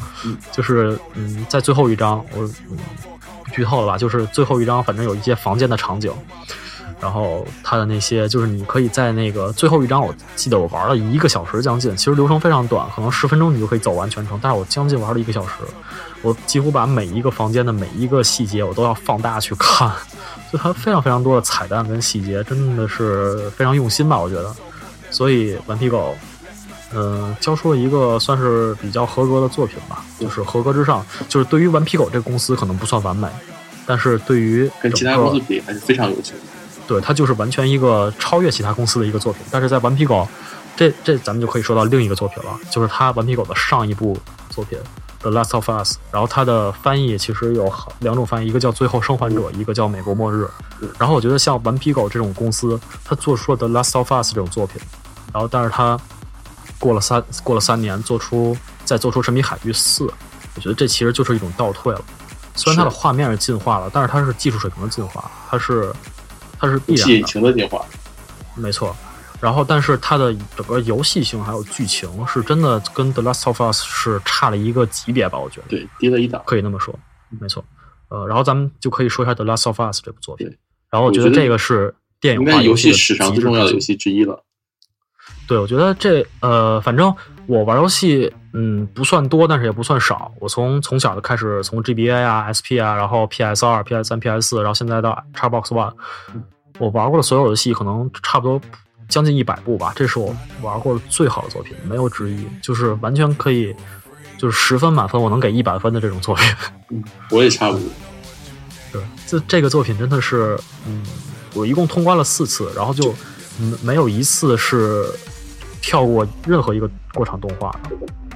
就是嗯，在最后一章，我嗯剧透了吧？就是最后一章，反正有一些房间的场景。然后它的那些就是你可以在那个最后一章，我记得我玩了一个小时将近，其实流程非常短，可能十分钟你就可以走完全程，但是我将近玩了一个小时，我几乎把每一个房间的每一个细节我都要放大去看，就它非常非常多的彩蛋跟细节，真的是非常用心吧，我觉得。所以顽皮狗，嗯，交出了一个算是比较合格的作品吧，就是合格之上，就是对于顽皮狗这个公司可能不算完美，但是对于跟其他公司比还是非常优秀。对，它就是完全一个超越其他公司的一个作品。但是在顽皮狗，这这咱们就可以说到另一个作品了，就是它顽皮狗的上一部作品《The Last of Us》。然后它的翻译其实有两种翻译，一个叫《最后生还者》，一个叫《美国末日》。然后我觉得像顽皮狗这种公司，它做出了《The Last of Us》这种作品，然后但是它过了三过了三年，做出再做出《神秘海域四》，我觉得这其实就是一种倒退了。虽然它的画面是进化了，但是它是技术水平的进化，它是。它是必然的，引擎的进化，没错。然后，但是它的整个游戏性还有剧情是真的跟《The Last of Us》是差了一个级别吧？我觉得对，低了一档，可以那么说，没错。呃，然后咱们就可以说一下《The Last of Us》这部作品。然后我觉得这个是电影化游戏史上最重要的游戏之一了。对，我觉得这呃，反正我玩游戏，嗯，不算多，但是也不算少。我从从小就开始从 GBA 啊、SP 啊，然后 PS 二、PS 三、PS 四，然后现在到 Xbox One。我玩过的所有游戏，可能差不多将近一百部吧。这是我玩过最好的作品，没有之一，就是完全可以，就是十分满分，我能给一百分的这种作品。*laughs* 嗯，我也差不多。对，这这个作品真的是，嗯，我一共通关了四次，然后就没有一次是跳过任何一个过场动画的。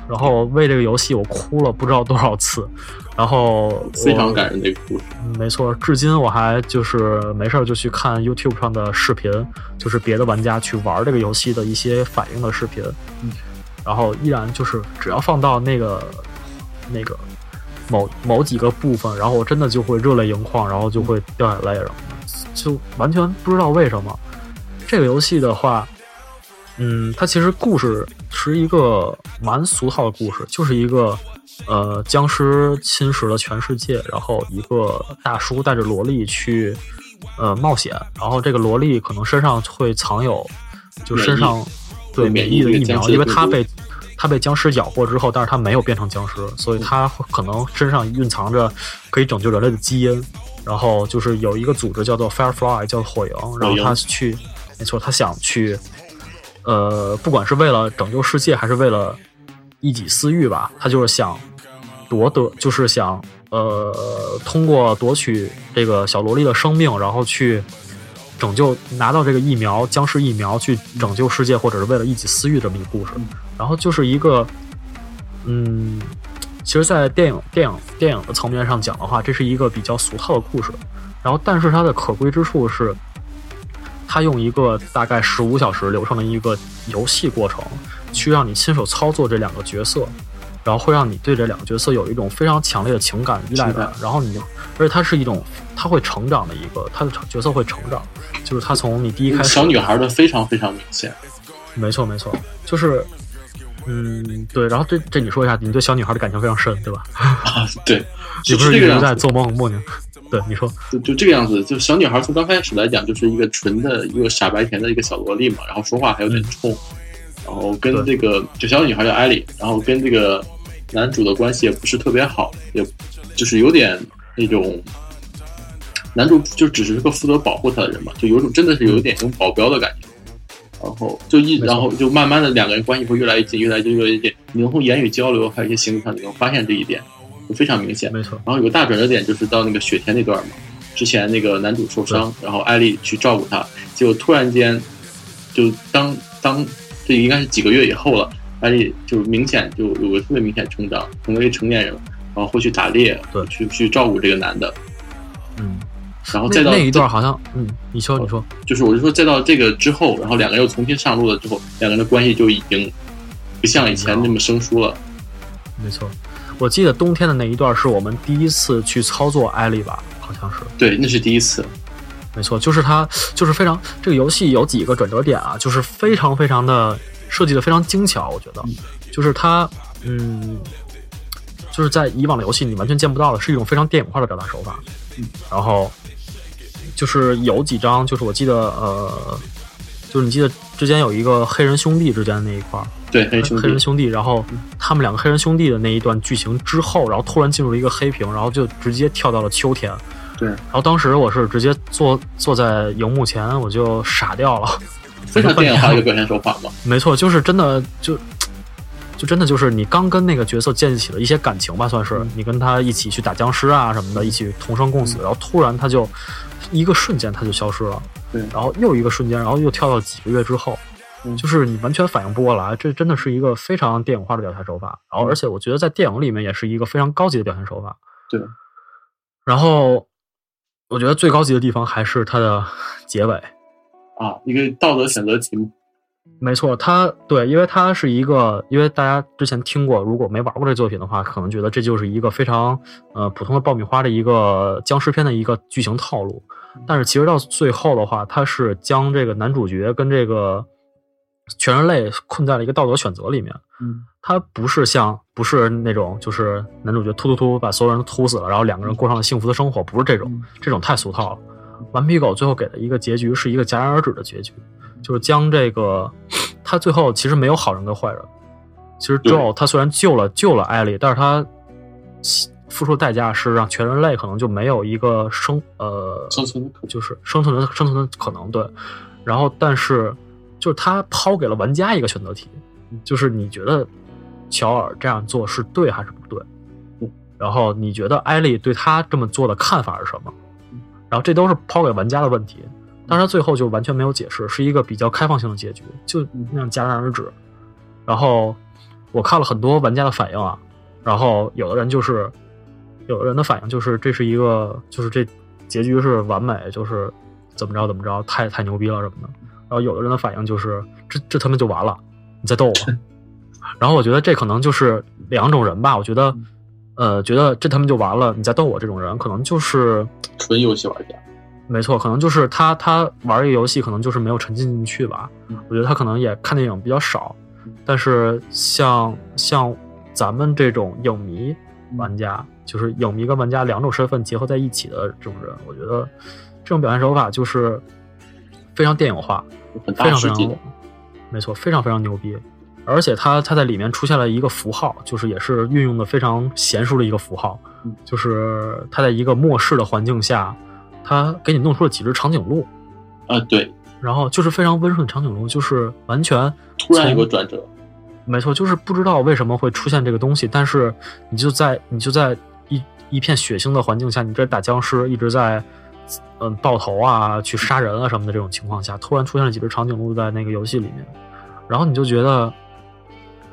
然后为这个游戏我哭了不知道多少次。然后非常感人的一个故事，没错，至今我还就是没事就去看 YouTube 上的视频，就是别的玩家去玩这个游戏的一些反应的视频，嗯，然后依然就是只要放到那个那个某某几个部分，然后我真的就会热泪盈眶，然后就会掉眼泪了，就完全不知道为什么。这个游戏的话，嗯，它其实故事是一个蛮俗套的故事，就是一个。呃，僵尸侵蚀了全世界，然后一个大叔带着萝莉去呃冒险，然后这个萝莉可能身上会藏有，就身上对免疫的疫苗，因为他被他被僵尸咬过之后，但是他没有变成僵尸，所以他可能身上蕴藏着可以拯救人类的基因。然后就是有一个组织叫做 Firefly，叫火影，然后他去，没错，他想去，呃，不管是为了拯救世界，还是为了。一己私欲吧，他就是想夺得，就是想呃，通过夺取这个小萝莉的生命，然后去拯救，拿到这个疫苗，僵尸疫苗，去拯救世界，或者是为了一己私欲这么一个故事。然后就是一个，嗯，其实，在电影、电影、电影的层面上讲的话，这是一个比较俗套的故事。然后，但是它的可贵之处是，它用一个大概十五小时流程的一个游戏过程。去让你亲手操作这两个角色，然后会让你对这两个角色有一种非常强烈的情感依赖感。然后你，而且它是一种，它会成长的一个，它的角色会成长，就是它从你第一开始，小女孩的非常非常明显。没错没错，就是，嗯，对。然后这这你说一下，你对小女孩的感情非常深，对吧？啊，*laughs* 对，*laughs* 你不是一直在做梦梦呢？对，你说，就就这个样子。就小女孩从刚开始来讲，就是一个纯的一个傻白甜的一个小萝莉嘛，然后说话还有点冲。然后跟这个就小女孩叫艾莉，然后跟这个男主的关系也不是特别好，也就是有点那种男主就只是个负责保护她的人嘛，就有种真的是有一点种保镖的感觉。然后就一然后就慢慢的两个人关系会越来越近，越来越越来越近。你能从言语交流还有一些行为上，你能发现这一点，就非常明显。没错。然后有个大转折点就是到那个雪天那段嘛，之前那个男主受伤，然后艾丽去照顾他，结果突然间就当当。这应该是几个月以后了，艾丽就明显就有个特别明显成长，成为成年人，然后会去打猎，对，去去照顾这个男的，嗯，然后再到那一段好像，嗯，你说你说，就是我就说再到这个之后，然后两个人又重新上路了之后，两个人的关系就已经不像以前那么生疏了。没错，我记得冬天的那一段是我们第一次去操作艾丽吧，好像是，对，那是第一次。没错，就是它，就是非常这个游戏有几个转折点啊，就是非常非常的设计的非常精巧，我觉得，就是它，嗯，就是在以往的游戏你完全见不到的，是一种非常电影化的表达手法。嗯，然后就是有几张，就是我记得，呃，就是你记得之前有一个黑人兄弟之间的那一块儿，对，黑人兄弟黑人，兄弟，然后他们两个黑人兄弟的那一段剧情之后，然后突然进入了一个黑屏，然后就直接跳到了秋天。对，然后当时我是直接坐坐在荧幕前，我就傻掉了。非常电影化的一个表现手法嘛。没错，就是真的就就真的就是你刚跟那个角色建立起了一些感情吧，算是你跟他一起去打僵尸啊什么的，一起同生共死，然后突然他就一个瞬间他就消失了，对然后又一个瞬间，然后又跳到几个月之后。嗯就是你完全反应不过来，这真的是一个非常电影化的表现手法。然后，而且我觉得在电影里面也是一个非常高级的表现手法。对，然后我觉得最高级的地方还是它的结尾。啊，一个道德选择题目。没错，它对，因为它是一个，因为大家之前听过，如果没玩过这作品的话，可能觉得这就是一个非常呃普通的爆米花的一个僵尸片的一个剧情套路。但是其实到最后的话，它是将这个男主角跟这个全人类困在了一个道德选择里面。嗯，它不是像不是那种就是男主角突突突把所有人都突死了，然后两个人过上了幸福的生活，不是这种，这种太俗套了。顽皮狗最后给的一个结局是一个戛然而止的结局，就是将这个他最后其实没有好人跟坏人。其实对 Joe 他虽然救了救了艾丽，但是他付出的代价是让全人类可能就没有一个生呃生存就是生存的生存的可能对。然后但是就是他抛给了玩家一个选择题，就是你觉得乔尔这样做是对还是不对？嗯然后你觉得艾丽对他这么做的看法是什么？然后这都是抛给玩家的问题，但是他最后就完全没有解释，是一个比较开放性的结局，就那样戛然而止。然后我看了很多玩家的反应啊，然后有的人就是，有的人的反应就是这是一个，就是这结局是完美，就是怎么着怎么着，太太牛逼了什么的。然后有的人的反应就是这这他妈就完了，你在逗我。然后我觉得这可能就是两种人吧，我觉得，呃，觉得这他们就完了，你在逗我这种人，可能就是纯游戏玩家。没错，可能就是他他玩一个游戏，可能就是没有沉浸进去吧。嗯我觉得他可能也看电影比较少，但是像像咱们这种影迷玩家，就是影迷跟玩家两种身份结合在一起的这种人，我觉得这种表现手法就是非常电影化，非常非常没错，非常非常牛逼。而且他他在里面出现了一个符号，就是也是运用的非常娴熟的一个符号嗯，就是他在一个末世的环境下，他给你弄出了几只长颈鹿，啊，对，然后就是非常温顺的长颈鹿，就是完全突然有个转折，没错，就是不知道为什么会出现这个东西，但是你就在你就在一一片血腥的环境下，你在打僵尸一直在嗯爆头啊、去杀人啊什么的这种情况下，突然出现了几只长颈鹿在那个游戏里面，然后你就觉得，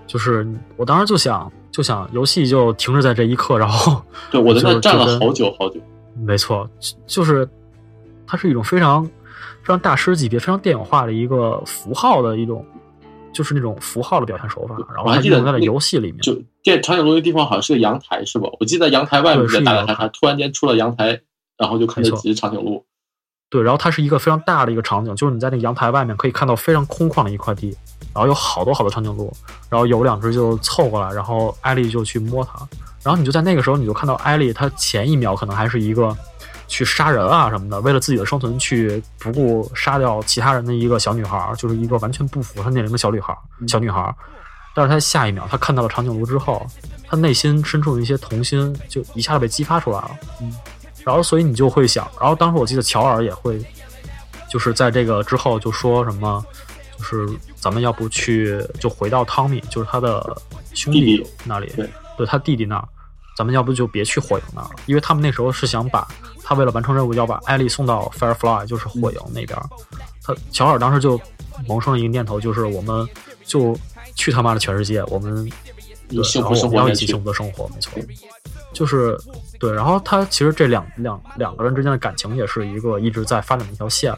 就是我当时就想就想游戏就停止在这一刻，然后对我在那就站了好久好久。没错，就就是它是一种非常非常大师级别、非常电影化的一个符号的一种，就是那种符号的表现手法，然后我还记得在了那游戏里面。就电长颈鹿那地方好像是个阳台是吧？我记得阳台外面对是在打打阳台突然间出了阳台，然后就看没错到几只长颈鹿。对，然后它是一个非常大的一个场景，就是你在那个阳台外面可以看到非常空旷的一块地，然后有好多好多长颈鹿，然后有两只就凑过来，然后艾丽就去摸它，然后你就在那个时候你就看到艾丽，她前一秒可能还是一个去杀人啊什么的，为了自己的生存去不顾杀掉其他人的一个小女孩，就是一个完全不符合年龄的小女孩，小女孩。但是她下一秒，她看到了长颈鹿之后，她内心深处的一些童心就一下子被激发出来了。然后所以你就会想，然后当时我记得乔尔也会，就是在这个之后就说什么，就是咱们要不去就回到汤米，就是他的兄弟那里，对他弟弟那儿，咱们要不就别去火影那儿了，因为他们那时候是想把他为了完成任务要把艾丽送到 Firefly，就是火影那边儿。他乔尔当时就萌生了一个念头，就是我们就去他妈的全世界，我们对，以幸福然后我们要一起幸福的生活，没错。就是对，然后他其实这两两两个人之间的感情也是一个一直在发展的一条线。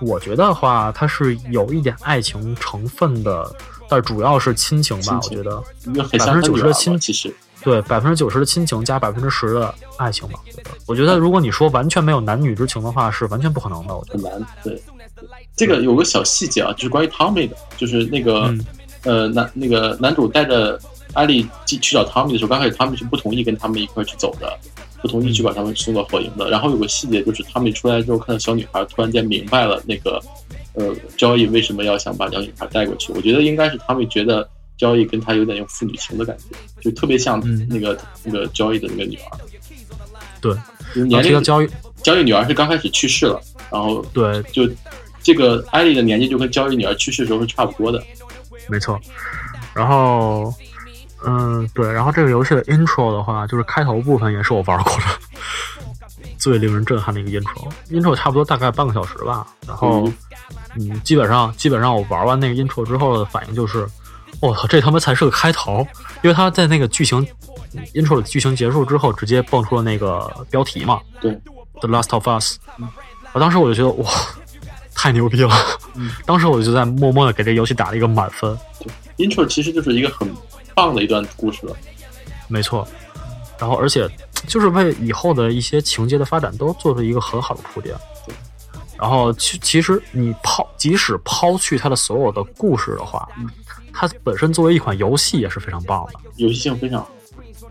我觉得话，他是有一点爱情成分的，但主要是亲情吧。情我觉得因为很像他90%女儿嘛的亲其实对百分之九十的亲情加百分之十的爱情吧。我觉得，如果你说完全没有男女之情的话，是完全不可能的。我觉得，很难。对，这个有个小细节啊，就是关于汤米的，就是那个、嗯呃男那个男主带着艾丽去去找汤米的时候，刚开始汤米是不同意跟他们一块去走的，不同意去把他们送到火营的。然后有个细节就是汤米出来之后看到小女孩，突然间明白了那个呃交易为什么要想把小女孩带过去。我觉得应该是汤米觉得交易跟他有点有父女情的感觉，就特别像嗯那个、那个交易的那个女儿。对，就是年龄交易，交易女儿是刚开始去世了，然后对，就这个艾丽的年纪就跟交易女儿去世的时候是差不多的。没错。然后，嗯，对，然后这个游戏的 intro 的话，就是开头部分也是我玩过的 *laughs* 最令人震撼的一个 intro。intro 差不多大概半个小时吧。然后，嗯，基本上基本上我玩完那个 intro 之后的反应就是，我操，这他妈才是个开头，因为他在那个剧情 intro 的剧情结束之后，直接蹦出了那个标题嘛，对，The Last of Us。我当时我就觉得哇，太牛逼了！当时我就在默默的给这个游戏打了一个满分。intro 其实就是一个很棒的一段故事了。没错，然后而且就是为以后的一些情节的发展都做出一个很好的铺垫。然后其其实你抛即使抛去它的所有的故事的话，它本身作为一款游戏也是非常棒的。游戏性非常好。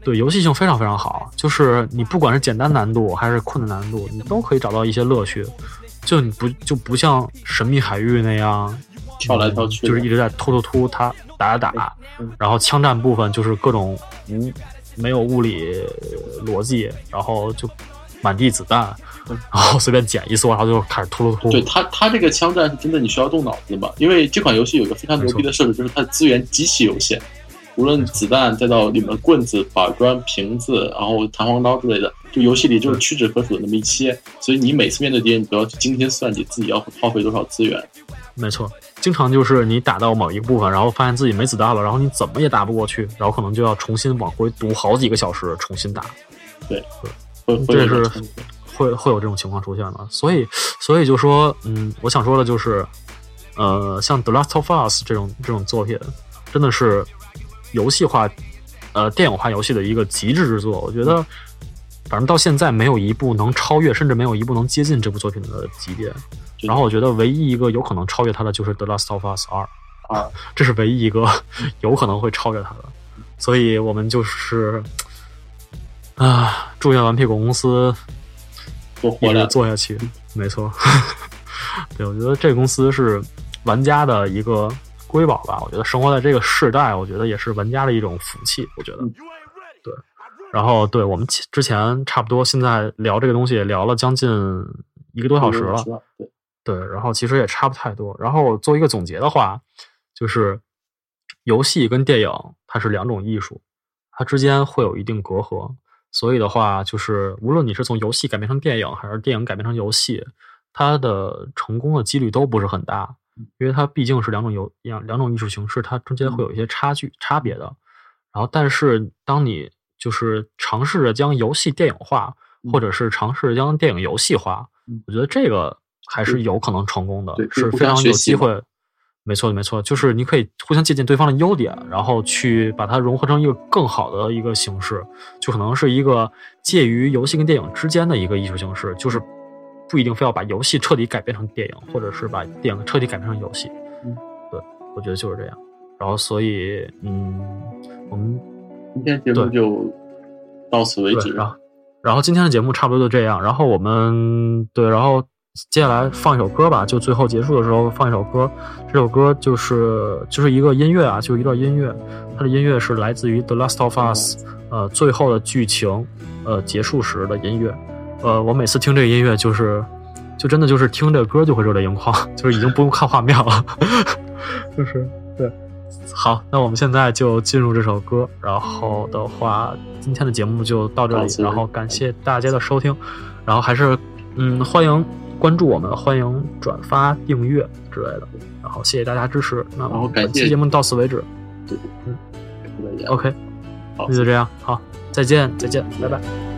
对，游戏性非常非常好，就是你不管是简单难度还是困难难度，你都可以找到一些乐趣。就你不就不像神秘海域那样跳来跳去的就是一直在突突突，它打打打嗯，然后枪战部分就是各种无没有物理逻辑，然后就满地子弹，然后随便捡一梭，然后就开始突突突。对它，它这个枪战是真的你需要动脑子嘛？因为这款游戏有一个非常牛逼的设置，就是它的资源极其有限，无论子弹再到里面的棍子、板砖、瓶子，然后弹簧刀之类的，就游戏里就是屈指可数的那么一些，所以你每次面对敌人，你都要去精心算计自己要耗费多少资源。没错，经常就是你打到某一个部分，然后发现自己没子弹了，然后你怎么也打不过去，然后可能就要重新往回读好几个小时，重新打。会会这是会会有这种情况出现的。所以，所以就说，嗯，我想说的就是，呃，像《The Last of Us》这种这种作品，真的是游戏化，呃，电影化游戏的一个极致之作。我觉得，反正到现在没有一部能超越，甚至没有一部能接近这部作品的级别。然后，我觉得唯一一个有可能超越它的就是《The Last of Us 二》，啊，这是唯一一个 *laughs* 有可能会超越它的。所以我们就是。啊，祝愿顽皮狗公司一直多活两做下去，没错。*laughs* 对，我觉得这个公司是玩家的一个瑰宝吧。我觉得生活在这个世代，我觉得也是玩家的一种福气。我觉得，嗯对。然后，对我们之前差不多，现在聊这个东西也聊了将近一个多小时了。对，对，然后其实也差不太多。然后做一个总结的话，就是游戏跟电影它是两种艺术，它之间会有一定隔阂。所以的话，就是无论你是从游戏改编成电影，还是电影改编成游戏，它的成功的几率都不是很大，因为它毕竟是两种游两两种艺术形式，它中间会有一些差距差别的。然后，但是当你就是尝试着将游戏电影化，或者是尝试将电影游戏化，我觉得这个还是有可能成功的是非常有机会。没错，没错，就是你可以互相借鉴对方的优点，然后去把它融合成一个更好的一个形式，就可能是一个介于游戏跟电影之间的一个艺术形式，就是不一定非要把游戏彻底改编成电影，或者是把电影彻底改编成游戏。嗯，对，我觉得就是这样。然后，所以，嗯，我们今天节目就到此为，止。然后，然后今天的节目差不多就这样。然后我们对，然后接下来放一首歌吧，就最后结束的时候放一首歌。这首歌就是就是一个音乐啊，就一段音乐。它的音乐是来自于《The Last of Us》呃最后的剧情呃结束时的音乐。呃，我每次听这个音乐就是。就真的就是听这个歌就会热泪盈眶，*laughs* 就是已经不用看画面了，*laughs* 就是对。好，那我们现在就进入这首歌，然后的话，今天的节目就到这里然后感谢大家的收听，然后还是嗯欢迎关注我们，欢迎转发、订阅之类的，然后谢谢大家支持。那我们本期节目到此为止。对，嗯。，OK，好。那就这样，好，再见，再见，拜拜。